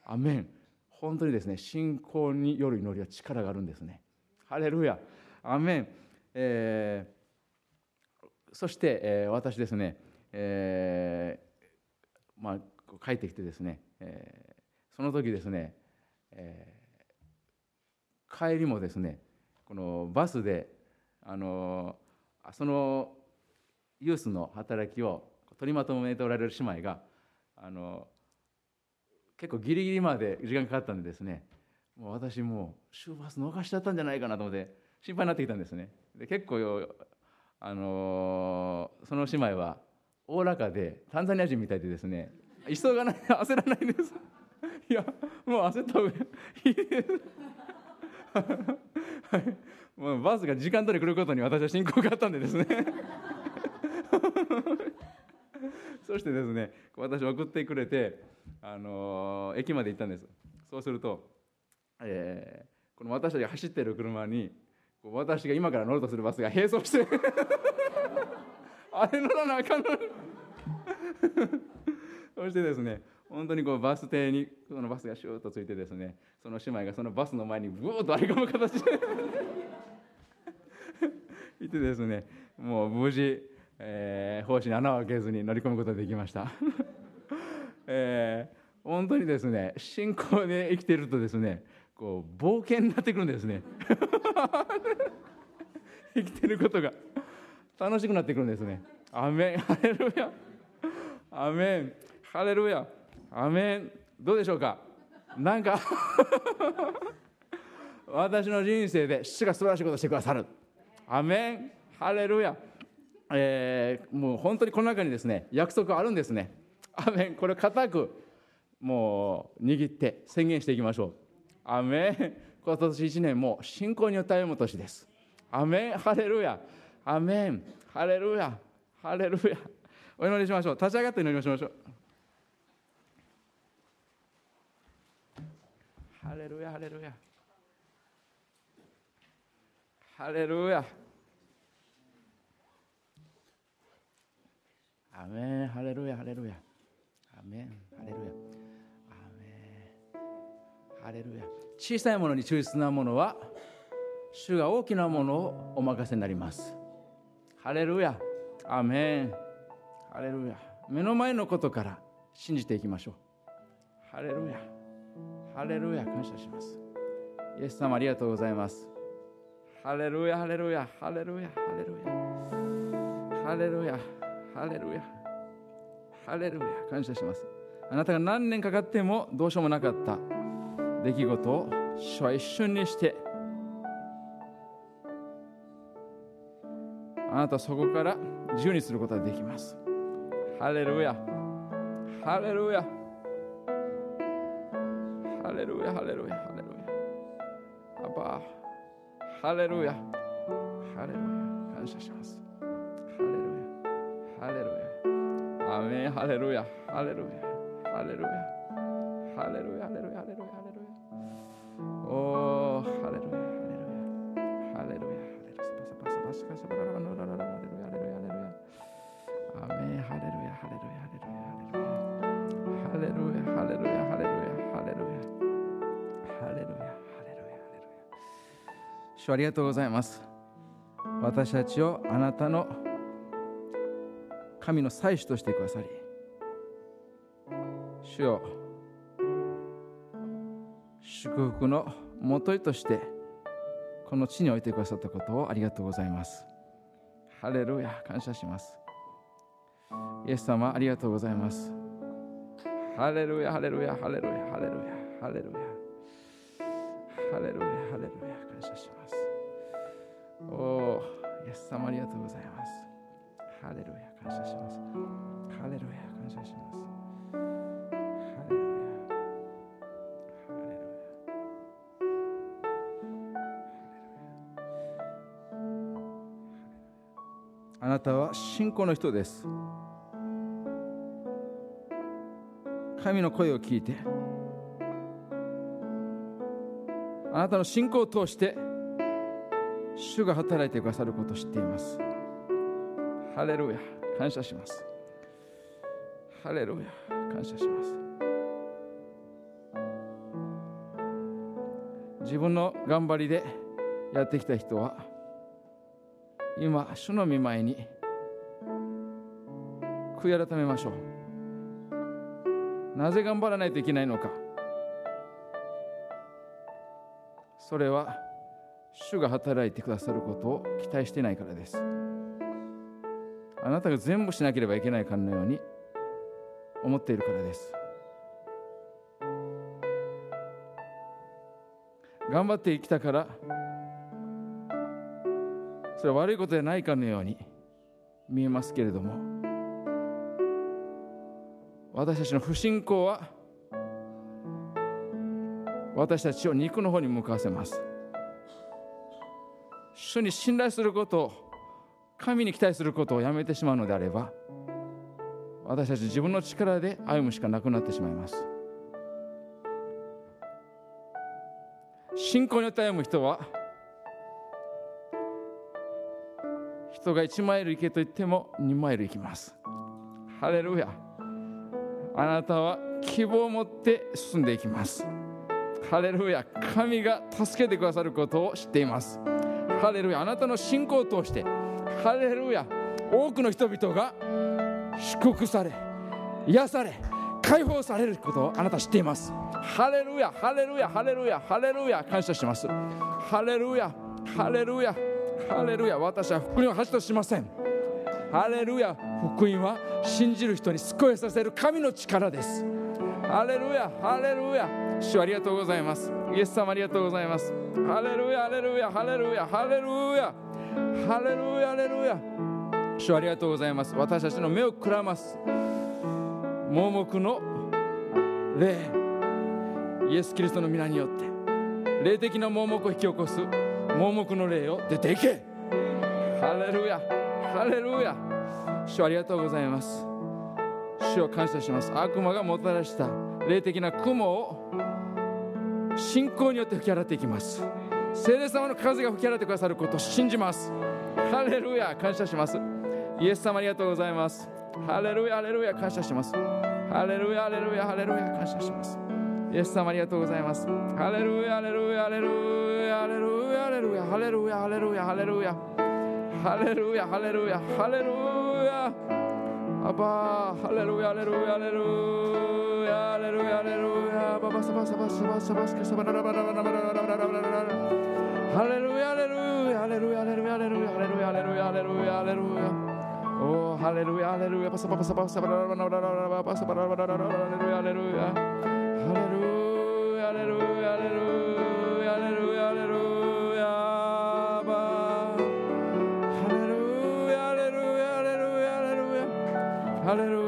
アメン本当にですね信仰による祈りは力があるんですね。ハレルヤアメン、えーそして、えー、私ですね、えー、まあ、帰ってきてですね、えー、その時ですね、えー、帰りもですねこのバスであのそのユースの働きを取りまとめておられる姉妹があの結構ギリギリまで時間かかったんでですねもう私もう週バス逃しちゃったんじゃないかなと思って心配になってきたんですね。で結構あのその姉妹はおおらかでタンザニア人みたいでですね急がない焦らないです。いやもう焦った方がいいです。はい、もうバスが時間通り来ることに私は信仰があったんでですね。そしてですね私送ってくれて、あの駅まで行ったんです。そうすると、えー、この私たちが走ってる車に私が今から乗るとするバスが並走して。あれ乗らなあかんの そしてですね本当にこうバス停にそのバスがシューッとついてですねその姉妹がそのバスの前にブーッと割り込む形で。いてですねもう無事、えー、胞子に穴を開けずに乗り込むことができました、えー、本当にですね信仰で生きているとですねこう冒険になってくるんですね。生きてることが。楽しくなってくるんですね。アメン。ハレルヤ。アメン。ハレルヤ。アメン。どうでしょうか？なんか。私の人生で主が素晴らしいことをしてくださる。アメン。ハレルヤ、えー、もう本当にこの中にですね約束あるんですね。アメン。これ固くもう握って宣言していきましょう。アメン今年1年も信仰によって歩む年です。アメンハレルヤアメンハレルヤハレルヤお祈りしましょう。立ち上がって祈りましょう。ハレルヤハレルヤハレルヤアメンハレルヤハレルヤアメンハレルヤハレルヤ小さいものに忠実なものは主が大きなものをお任せになります。ハレルヤアメンハレルヤ目の前のことから信じていきましょう。ハレルヤハレルヤ感謝します。イエス様ありがとうございます。ハレルヤハレルヤハレルヤハレルヤハレルヤハレルヤハレルヤ感謝します。あなたが何年かかってもどうしようもなかった。出来事を主は一瞬にして。あなたそこから自由にすることができます。ハレルヤ。ハレルヤ。ハレルヤハレルヤハレルヤ。アバハレルヤ。ハレルヤ。感謝します。ハレルヤ。ハレルヤ。アメン。ハレルヤ。ハレルヤ。ハレルヤ。ハレルヤ。ハレルヤ。主ありがとうございます。私たちをあなたの神の祭司としてくださり主よ祝福のもといとしてこの地に置いてくださったことをありがとうございます。ハレルヤ感謝します。イエス様ありがとうございます。ハレルヤハレルヤハレルヤハレルヤハレルヤハレルヤ。様ありがとうございます。ハレルヤ、感謝します。ハレルヤ、感謝します。ハレルヤ。あなたは信仰の人です。神の声を聞いて、あなたの信仰を通して主が働いてくださることを知っています。ハレルヤ。感謝します。ハレルヤ。感謝します。自分の頑張りでやってきた人は今主の御前に悔い改めましょう。なぜ頑張らないといけないのか。それは主が働いてくださることを期待していないからです。あなたが全部しなければいけないかのように思っているからです。頑張ってきたからそれは悪いことじゃないかのように見えますけれども私たちの不信仰は私たちを肉の方に向かわせます。主に信頼すること神に期待することをやめてしまうのであれば私たち自分の力で歩むしかなくなってしまいます。信仰によって歩む人は人が1マイル行けと言っても2マイル行きます。ハレルヤ。あなたは希望を持って進んでいきます。ハレルヤ。神が助けてくださることを知っています。ハレルヤあなたの信仰を通して。ハレルヤ多くの人々が祝福され癒され解放されることをあなた知っています。ハレルヤハレルヤハレルヤハレルヤ感謝します。ハレルヤハレルヤハレルヤ私は福音を恥としません。ハレルヤ福音は信じる人に救いさせる神の力です。ハレルヤハレルヤ主ありがとうございます。イエス様ありがとうございます。ハレルヤハレルヤハレルヤハレルヤ。ハレルヤハレルヤ。主ありがとうございます。私たちの目をくらます。盲目の霊。イエス・キリストの皆によって。霊的な盲目を引き起こす。盲目の霊を出ていけ。ハレルヤハレルヤ。主ありがとうございます。主を感謝します。悪魔がもたらした霊的な雲を信仰によって吹き荒れていきます。聖霊様の風が吹き荒れてくださることを信じます。ハレルヤ感謝します。イエス様ありがとうございます。ハレルヤハレルヤ感謝します。ハレルヤハレルヤハレルヤ感謝します。イエス様ありがとうございます。ハレルヤハレルヤハレルヤハレルヤハレルヤハレルヤハレルヤハレルヤ。ハレルヤハレルヤハレルヤ。アルヤハレルヤハレルヤハレルヤ。Aleluya, aleluya, aleluya. Pasa, pasa, pasa, pasa, pasa. Aleluya, aleluya, aleluya, aleluya, aleluya, aleluya, aleluya, aleluya, aleluya. Oh, aleluya, aleluya. Pasa, pasa, pasa, pasa, aleluya, aleluya. Aleluya, aleluya, aleluya, aleluya, aleluya. Aleluya, aleluya, aleluya, aleluya. Aleluya.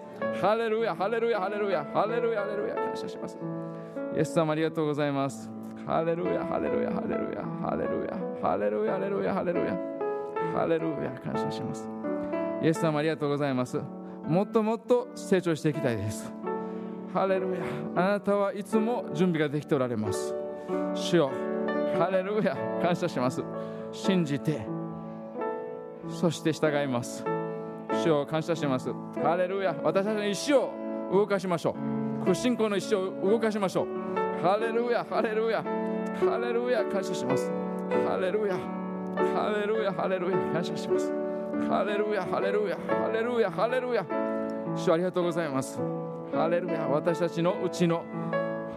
ハレルヤ、ハレルヤ、ハレルヤ、ハレルヤ、ハレルヤ、感謝します。イエス様ありがとうございます。ハレルヤ、ハレルヤ、ハレルヤ、ハレルヤ、ハレルヤ、ハレルヤ、ハレルヤ、ハレルヤ、感謝します。イエス様ありがとうございます。もっともっと成長していきたいです。ハレルヤ、あなたはいつも準備ができておられます。主よ、ハレルヤ、感謝します。信じて、そして従います。主を感謝します。ハレルヤ。私たちの一生を動かしましょう。信仰の一生を動かしましょう。ハレルヤ。ハレルヤ。ハレルヤ。感謝します。ハレルヤ。ハレルヤ。ハレルヤ。感謝します。ハレルヤ。ハレルヤ。ハレルヤ。ハレルヤ。主ありがとうございます。ハレルヤ。私たちのうちの。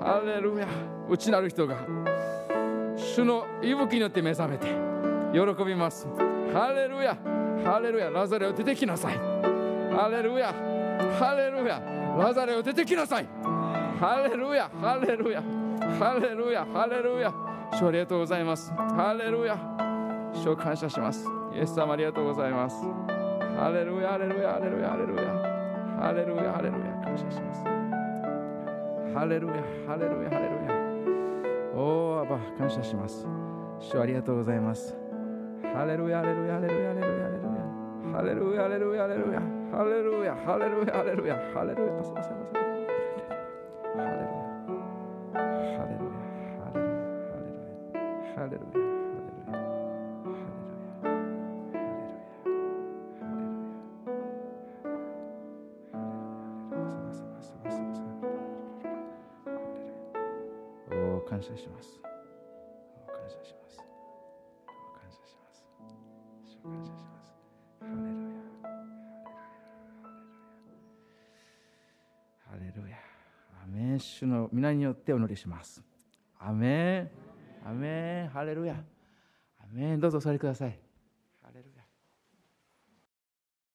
ハレルヤ。うちなる人が。主の息吹によって目覚めて喜びます。ハレルヤ。ハレルヤラザレを出てきなさいハレルヤハレルヤラザレを出てきなさいハレルヤハレルヤハレルヤハレルヤ主ありがとうございますハレルヤ主を感謝しますイエス様ありがとうございますハレルヤハレルヤハレルヤハレルヤハレルヤハレルヤ感謝しますハレルヤハレルヤハレルヤおお、アバ、感謝します。主ありがとうございます。ハレルヤ、ハレルヤ、ハレルヤ、ハレルヤ。Aleluya, aleluya, aleluya, aleluya, aleluya, aleluya, aleluya. Pasa, pasa, pasa. 主の皆によってお祈りします。アメン。アメン。ハレルヤ。アメン。どうぞお座りください。